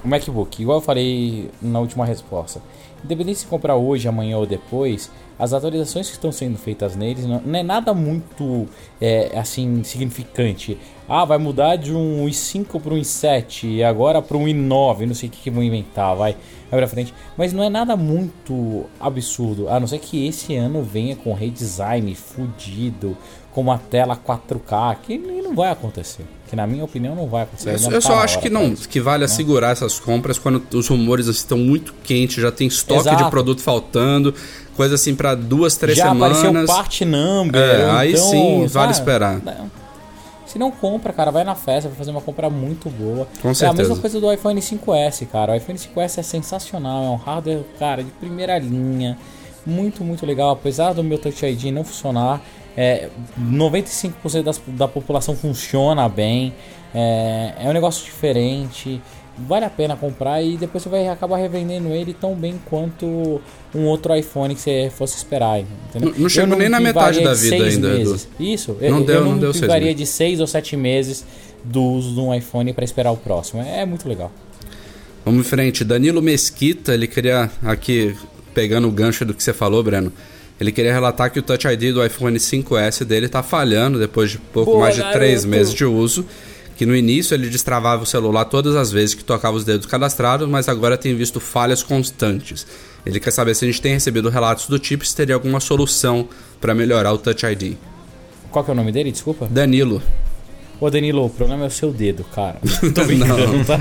O MacBook, igual eu falei na última resposta. Independente se comprar hoje, amanhã ou depois, as atualizações que estão sendo feitas neles não, não é nada muito é, assim significante. Ah, vai mudar de um i5 para um i7 e agora para um i9, não sei o que, que vão inventar, vai, vai pra frente. Mas não é nada muito absurdo, a não ser que esse ano venha com redesign fudido, com uma tela 4K, que não vai acontecer. Que na minha opinião não vai acontecer. Eu, eu só tá acho que não, isso. que vale assegurar essas compras quando os rumores assim, estão muito quentes, já tem estoque de Exato. produto faltando, coisa assim pra duas, três Já apareceu semanas. part number. É, ou aí então, sim, vale esperar. Não. Se não compra, cara, vai na festa, vai fazer uma compra muito boa. Com É a certeza. mesma coisa do iPhone 5S, cara. O iPhone 5S é sensacional, é um hardware, cara, de primeira linha. Muito, muito legal. Apesar do meu Touch ID não funcionar, é, 95% das, da população funciona bem. É, é um negócio diferente. Vale a pena comprar e depois você vai acabar revendendo ele tão bem quanto um outro iPhone que você fosse esperar. Entendeu? Não- não chegou nem na metade da vida ainda, meses. Isso, Não eu, deu- eu não não deu meses. de 6 ou 7 meses do uso de um iPhone para esperar o próximo. É, é muito legal. Vamos em frente. Danilo Mesquita, ele queria, aqui, pegando o gancho do que você falou, Breno, ele queria relatar que o Touch ID do iPhone 5S dele tá falhando depois de pouco Boa, mais de três garoto. meses de uso. Que no início ele destravava o celular todas as vezes que tocava os dedos cadastrados, mas agora tem visto falhas constantes. Ele quer saber se a gente tem recebido relatos do tipo e se teria alguma solução para melhorar o Touch ID. Qual que é o nome dele? Desculpa. Danilo. Ô Danilo, o problema é o seu dedo, cara. <laughs> Tô brincando, tá?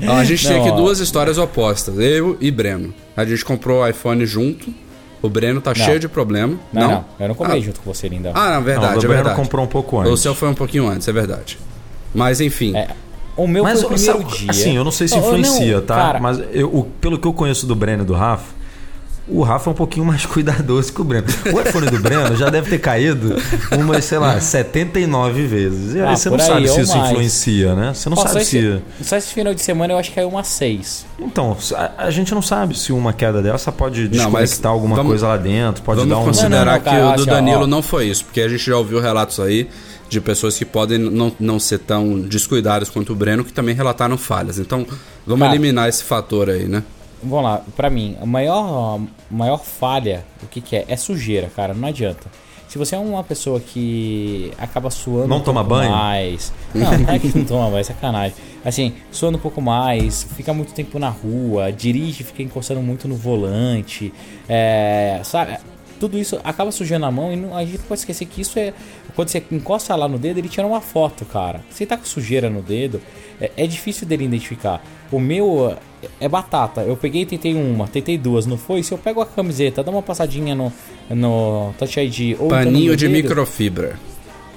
<laughs> A gente tem Não, aqui ó. duas histórias opostas, eu e Breno. A gente comprou o iPhone junto, o Breno tá Não. cheio de problema. Não, não, eu não comprei Ah. junto com você, lindão. Ah, não, Não, verdade, o é Breno verdade. comprou um pouco antes. O seu foi um pouquinho antes, é verdade. Mas enfim, É, o meu Mas foi o primeiro sabe, dia. assim, eu não sei se não, influencia, tá? cara, Mas eu, o- pelo que eu conheço do Breno e do Rafa, o Rafa é um pouquinho mais <laughs> cuidadoso que o Breno. O iPhone do Breno já deve ter caído umas, sei lá, 79 vezes. E aí Ah, você não aí, sabe se ou isso mais. influencia, né? Você não Ó, sabe só, se. esse, só esse final de semana eu acho que caiu umas 6. Então, a, a gente não sabe se uma queda dessa pode desconectar alguma vamos- coisa lá dentro, pode vamos dar um. considerar Não, não, não, que cara, o do Danilo ó. não foi isso, porque a gente já ouviu relatos aí de pessoas que podem não, não ser tão descuidadas quanto o Breno, que também relataram falhas. Então, vamos Cara. eliminar esse fator aí, né? Vamos lá, pra mim, a maior, a maior falha, o que, que é? É sujeira, cara, não adianta. Se você é uma pessoa que acaba suando Não um toma pouco banho? mais. <laughs> Não, não é que não toma banho, é sacanagem. Assim, suando um pouco mais, fica muito tempo na rua, dirige, fica encostando muito no volante, é, sabe? Tudo isso acaba sujando a mão e não- a gente não pode esquecer que isso é. Quando você encosta lá no dedo, ele tira uma foto, cara. Se tá com sujeira no dedo, é, é difícil dele identificar. O meu é batata. Eu peguei e tentei uma, tentei duas, não foi? Se eu pego a camiseta, dá uma passadinha no, no Touch ID ou então Paninho de dedo, microfibra.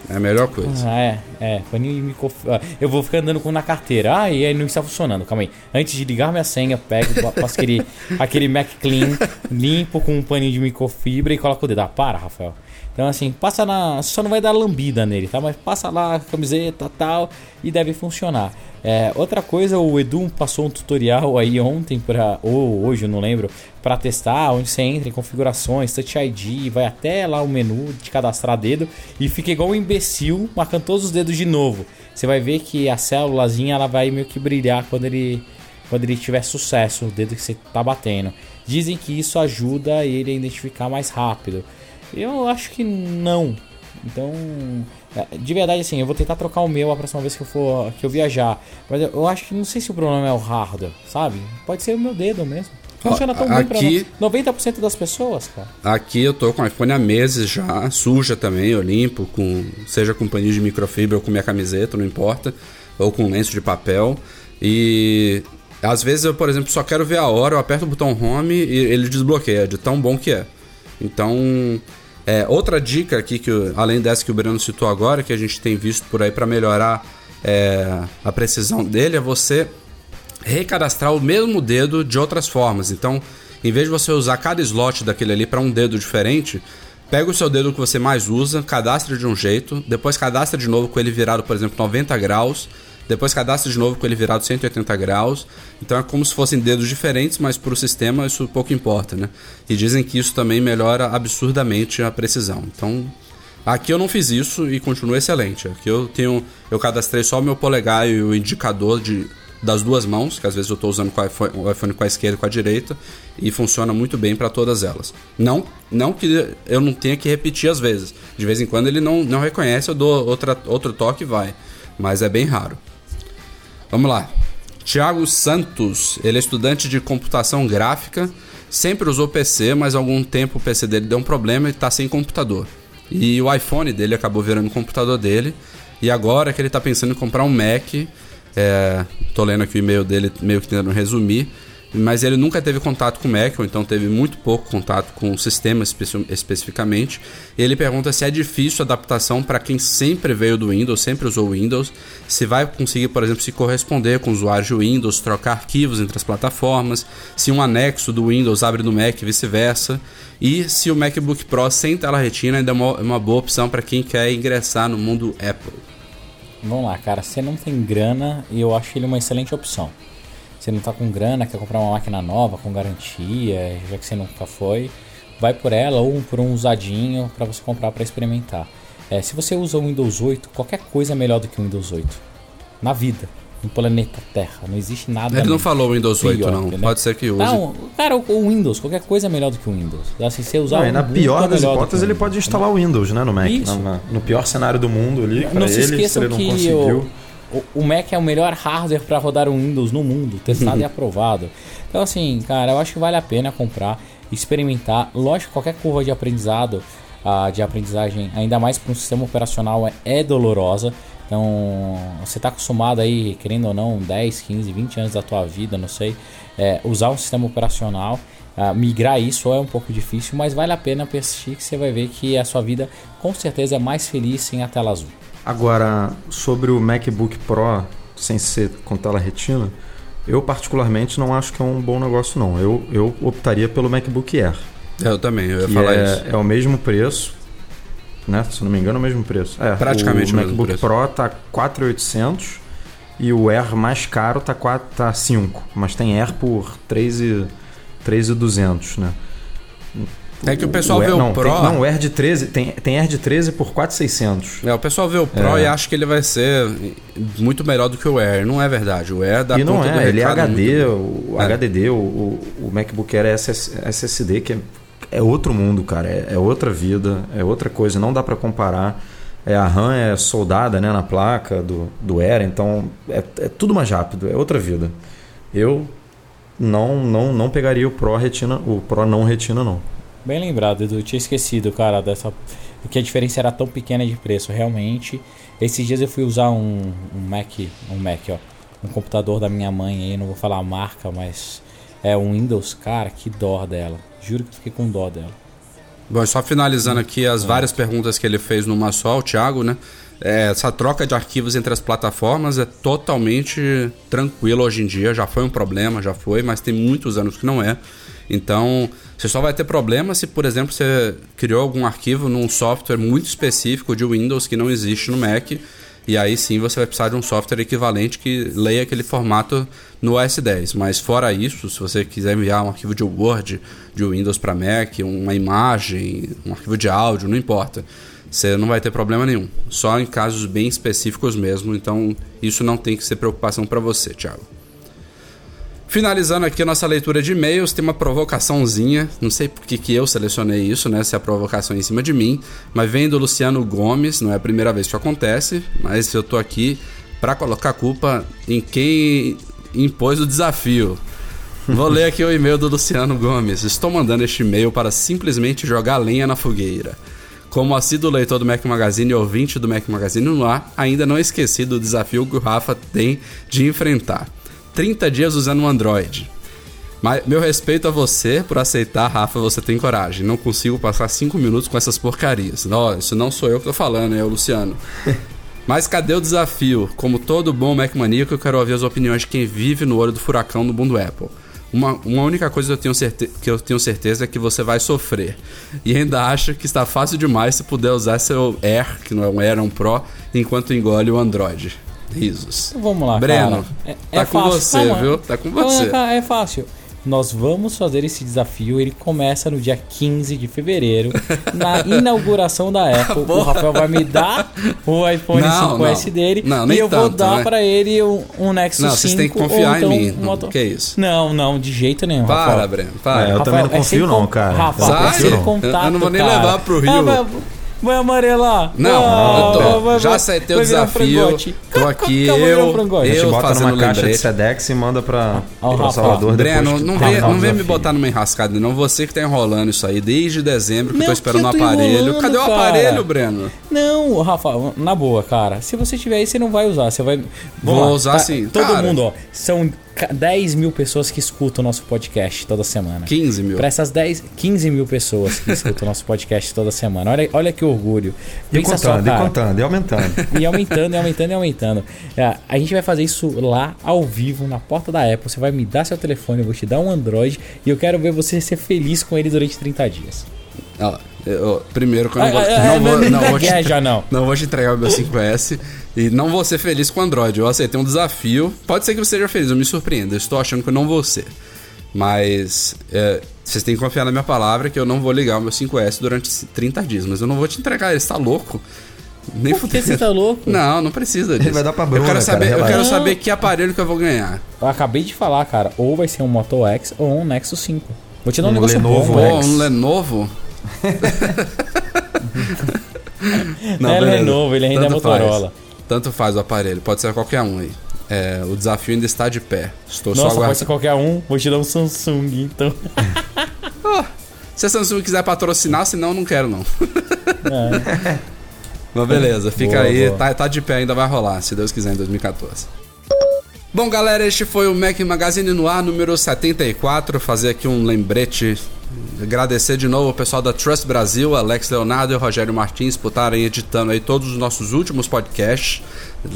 É a melhor coisa. ah, é, é, paninho de microfibra. Eu vou ficar andando com na carteira. Ah, e aí não está funcionando. Calma aí. Antes de ligar minha senha, pego, aquele, <laughs> aquele Mac Clean, limpo com um paninho de microfibra e coloco o dedo. Ah, para, Rafael. Então, assim, passa na. Só não vai dar lambida nele, tá? Mas passa lá camiseta tal e deve funcionar. É, outra coisa, o Edu passou um tutorial aí ontem, pra, ou hoje, não lembro, para testar, onde você entra em configurações, Touch ID, vai até lá o menu de cadastrar dedo e fica igual um imbecil marcando todos os dedos de novo. Você vai ver que a célulazinha ela vai meio que brilhar quando ele quando ele tiver sucesso, o dedo que você tá batendo. Dizem que isso ajuda ele a identificar mais rápido. Eu acho que não. Então, é, de verdade assim, eu vou tentar trocar o meu a próxima vez que eu for que eu viajar. Mas eu, acho que não sei se o problema é o hardware, sabe? Pode ser o meu dedo mesmo. Funciona tão bem aqui- pra no- 90% das pessoas, cara. Aqui eu tô com o iPhone há meses já, suja também, eu limpo, com, seja com paninho de microfibra ou com minha camiseta, não importa, ou com lenço de papel. E às vezes eu, por exemplo, só quero ver a hora, eu aperto o botão home e ele desbloqueia, de tão bom que é. Então, É, outra dica aqui, que além dessa que o Breno citou agora, que a gente tem visto por aí para melhorar é, a precisão dele, é você recadastrar o mesmo dedo de outras formas. Então, em vez de você usar cada slot daquele ali para um dedo diferente, pega o seu dedo que você mais usa, cadastra de um jeito, depois cadastra de novo com ele virado, por exemplo, 90 graus, depois cadastra de novo com ele virado 180 graus. Então é como se fossem dedos diferentes, mas para o sistema isso pouco importa, né? E dizem que isso também melhora absurdamente a precisão. Então, Aqui eu não fiz isso e continua excelente. Aqui eu tenho. Eu cadastrei só o meu polegar e o indicador de, das duas mãos, que às vezes eu estou usando com o iPhone, o iPhone com a esquerda e com a direita, e funciona muito bem para todas elas. Não, não que eu não tenha que repetir às vezes. De vez em quando ele não, não reconhece, eu dou outra, outro toque e vai. Mas é bem raro. Vamos lá. Tiago Santos, ele é estudante de computação gráfica, sempre usou PC, mas há algum tempo o PC dele deu um problema e está sem computador. E o iPhone dele acabou virando o computador dele. E agora que ele está pensando em comprar um Mac, é, tô lendo aqui o e-mail dele, meio que tentando resumir, mas ele nunca teve contato com o Mac, ou então teve muito pouco contato com o sistema especi- especificamente. Ele pergunta se é difícil a adaptação para quem sempre veio do Windows, sempre usou o Windows, se vai conseguir, por exemplo, se corresponder com o usuário de Windows, trocar arquivos entre as plataformas, se um anexo do Windows abre no Mac e vice-versa, e se o MacBook Pro sem tela retina ainda é uma, é uma boa opção para quem quer ingressar no mundo Apple. Vamos lá, cara. Você não tem grana e eu acho ele uma excelente opção. Você não tá com grana, quer comprar uma máquina nova com garantia, já que você nunca foi, vai por ela ou por um usadinho para você comprar para experimentar. É, se você usa o Windows 8, qualquer coisa é melhor do que o Windows 8. Na vida, no planeta Terra, não existe nada. Ele não falou Windows 8, pior, não. entendeu? Pode ser que use. Não, cara, o, o Windows, qualquer coisa é melhor do que o Windows. Assim, se você usar Não, o e na pior é das hipóteses, ele pode instalar o Windows, né, no Mac. Isso. Na- na- no pior cenário do mundo ali, não se ele, se ele não que conseguiu. o, o, o Mac é o melhor hardware para rodar o Windows no mundo, testado e <laughs> aprovado. Então, assim, cara, eu acho que vale a pena comprar, experimentar. Lógico, qualquer curva de aprendizado, ah, de aprendizagem, ainda mais para um sistema operacional, é, é dolorosa. Então, você está acostumado aí, querendo ou não, 10, 15, 20 anos da tua vida, não sei, é, usar um sistema operacional. ah, migrar isso é um pouco difícil, mas vale a pena persistir que você vai ver que a sua vida com certeza é mais feliz sem a tela azul. Agora, sobre o MacBook Pro sem ser com tela retina, eu particularmente não acho que é um bom negócio não. Eu, eu optaria pelo MacBook Air, Eu também, eu ia falar isso. é, é o mesmo preço, né? Se não me engano, é o mesmo preço. É, Praticamente o o mesmo MacBook preço. Pro tá 4.800 e o Air mais caro tá 4, tá 5, mas tem Air por 3 e 3.200, né? É que o pessoal o vê o não, Pro. Tem, não, o Air de 13, tem, tem Air de 13 por 4.600. É, o pessoal vê o Pro É. e acha que ele vai ser muito melhor do que o Air. Não é verdade. O Air dá e não é, ele é HD, o É. HDD, o, o, MacBook Air é SS SSD, que é, é outro mundo, cara, é, é outra vida, é outra coisa, não dá pra comparar. É, a RAM é soldada né, na placa do, do Air, então é, é tudo mais rápido, é outra vida. Eu não não não pegaria o Pro Retina, o Pro não Retina não. Bem lembrado, Edu. Eu tinha esquecido, cara, dessa. Que a diferença era tão pequena de preço. Realmente, esses dias eu fui usar um, um Mac. Um Mac, ó. Um computador da minha mãe aí, não vou falar a marca, mas. É um Windows, cara, que dó dela. Juro que fiquei com dó dela. Bom, só finalizando aqui as várias perguntas que ele fez numa só, o Thiago, né? É, essa troca de arquivos entre as plataformas é totalmente tranquila hoje em dia. Já foi um problema, já foi, mas tem muitos anos que não é. Então, você só vai ter problema se, por exemplo, você criou algum arquivo num software muito específico de Windows que não existe no Mac. E aí sim você vai precisar de um software equivalente que leia aquele formato no OS 10. Mas fora isso, se você quiser enviar um arquivo de Word de Windows para Mac, uma imagem, um arquivo de áudio, não importa. Você não vai ter problema nenhum. Só em casos bem específicos mesmo. Então isso não tem que ser preocupação para você, Thiago. Finalizando aqui a nossa leitura de e-mails, tem uma provocaçãozinha. Não sei por que, que eu selecionei isso, né? Se é a provocação é em cima de mim. Mas vem do Luciano Gomes, não é a primeira vez que acontece. Mas eu tô aqui para colocar a culpa em quem impôs o desafio. Vou ler aqui o e-mail do Luciano Gomes. Estou mandando este e-mail para simplesmente jogar lenha na fogueira. Como assíduo leitor do Mac Magazine e ouvinte do Mac Magazine no ar, ainda não esqueci do desafio que o Rafa tem de enfrentar. 30 dias usando o Android. Mas meu respeito a você por aceitar, Rafa, você tem coragem. Não consigo passar cinco minutos com essas porcarias. Não, isso não sou eu que tô falando, é o Luciano. <laughs> Mas cadê o desafio? Como todo bom Mac maníaco, eu quero ouvir as opiniões de quem vive no olho do furacão no mundo Apple. Uma, uma única coisa que eu, tenho certe que eu tenho certeza é que você vai sofrer. E ainda acha que está fácil demais se puder usar seu Air, que não é um Air, é um Pro, enquanto engole o Android. Risos. Então vamos lá, Breno, cara. tá com você, viu? Tá com Calma, você. cara, é fácil. Nós vamos fazer esse desafio. Ele começa no dia 15 de fevereiro, <laughs> na inauguração da Apple. o. Rafael vai me dar o iPhone Não, 5S não. dele Não, e eu vou tanto, dar né? pra ele um, um Nexus Não, 5. vocês têm que confiar então em mim. um Não, moto- que isso? Não, não, de jeito nenhum. Para, Rafael. Breno, para. É, eu também não é confio sem não, cara. Rafa, Sai, é sem contato, eu não vou nem cara. levar pro Rio. Ah, vai, vai amarelar. Não, Ah, eu tô- vai- vai- já aceitei o um desafio. Tô aqui, Calma, um eu- gente Eu bota fazendo numa caixa de lembrete. Sedex e manda pra, Ó, pra Salvador Breno, depois. que não terminar vem, não vem me botar numa enrascada, não. Você que tá enrolando isso aí desde dezembro, que eu Não, tô esperando o eu tô aparelho. Cadê o cara? aparelho, Breno? Não, Rafa, na boa, cara. Se você tiver aí, você não vai usar. Você vai. Vou lá, usar sim, Todo cara. mundo, ó. São 10 mil pessoas que escutam o nosso podcast toda semana. 15 mil. Pra essas 10, 15 mil pessoas que escutam o nosso podcast toda semana. Olha, olha que orgulho. E Pensa só, contando, e contando, e aumentando. E aumentando, e aumentando, e aumentando. É, a gente vai fazer isso lá, ao vivo, na porta da Apple. Você vai me dar seu telefone, eu vou te dar um Android e eu quero ver você ser feliz com ele durante 30 dias. Ó, eu- primeiro que eu não Ah, vou, ah, não ah, vou, não não vou te, gagueja, não. não vou te entregar o meu 5S e não vou ser feliz com o Android. Eu aceitei um desafio. Pode ser que você seja feliz, eu me surpreendo. Eu estou achando que eu não vou ser. Mas é, vocês têm que confiar na minha palavra que eu não vou ligar o meu 5S durante 30 dias. Mas eu não vou te entregar ele, você tá louco? Nem Por que você tá louco? Não, não precisa disso. vai dar pra eu Bruna, quero cara, saber, eu relaxa. quero Não. saber que aparelho que eu vou ganhar. Eu acabei de falar, cara. Ou vai ser um Moto X ou um Nexus 5. Vou te dar um, Um negócio Lenovo bom. X. um Lenovo? Não é. Lenovo, ele ainda é Tanto faz. Motorola. Tanto faz o aparelho, pode ser qualquer um aí. É, o desafio ainda está de pé. Estou só Nossa, aguardando. pode ser qualquer um. Vou te dar um Samsung, então. <laughs> Se a Samsung quiser patrocinar, senão eu não quero não. É. <laughs> Mas beleza, fica Boa, aí, boa. Tá, tá de pé, ainda vai rolar, se Deus quiser, em 2014. Bom, galera, este foi o Mac Magazine no ar número 74. Fazer aqui um lembrete. Agradecer de novo o pessoal da Trust Brasil, Alex Leonardo e Rogério Martins, por estarem editando aí todos os nossos últimos podcasts.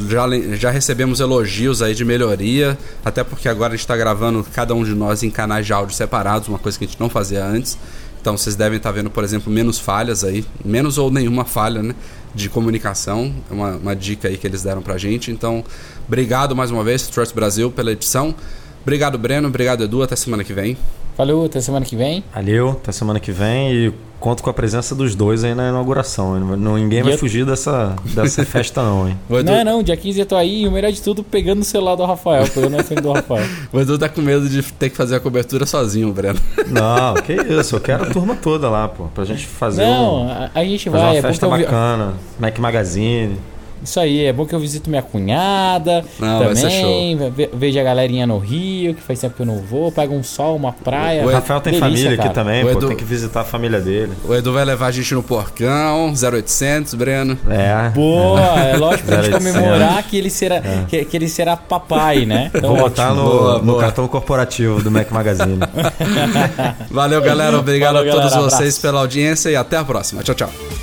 Já, já recebemos elogios aí de melhoria, até porque agora a gente está gravando cada um de nós em canais de áudio separados, uma coisa que a gente não fazia antes. Então vocês devem estar vendo, por exemplo, menos falhas aí, menos ou nenhuma falha, né? De comunicação. É uma, uma dica aí que eles deram pra gente. Então, obrigado mais uma vez, Trust Brasil, pela edição. Obrigado, Breno. Obrigado, Edu. Até semana que vem. Valeu, até semana que vem. Valeu, até semana que vem e conto com a presença dos dois aí na inauguração. Não- não- ninguém vai eu- fugir dessa, dessa <laughs> festa não, hein? O Edu, Não, não, dia 15 eu tô aí e o melhor de tudo, pegando o celular do Rafael, pegando o iPhone do Rafael. o Edu tá com medo de ter que fazer a cobertura sozinho, Breno. <laughs> Não, <laughs> que isso, eu quero a turma toda lá, pô, pra gente fazer, Não, um, a, a gente fazer vai, uma é festa eu bacana, Mac Magazine. Isso aí, é bom que eu visito minha cunhada Não, ser também, ve- vejo a galerinha no Rio, que faz tempo que eu não vou, pego um sol, uma praia. O Rafael tem Delícia, família cara. aqui também, O pô, Edu- tem que visitar a família dele. O Edu vai levar a gente no porcão, 0800, Breno. É. Boa, é lógico pra gente comemorar que ele será, que, que ele será papai, né? Então, Vou botar no, Boa, no boa. cartão corporativo do Mac Magazine. <laughs> Valeu, galera. <laughs> Obrigado Falou, a todos galera. vocês Abraço. pela audiência e até a próxima. Tchau, tchau.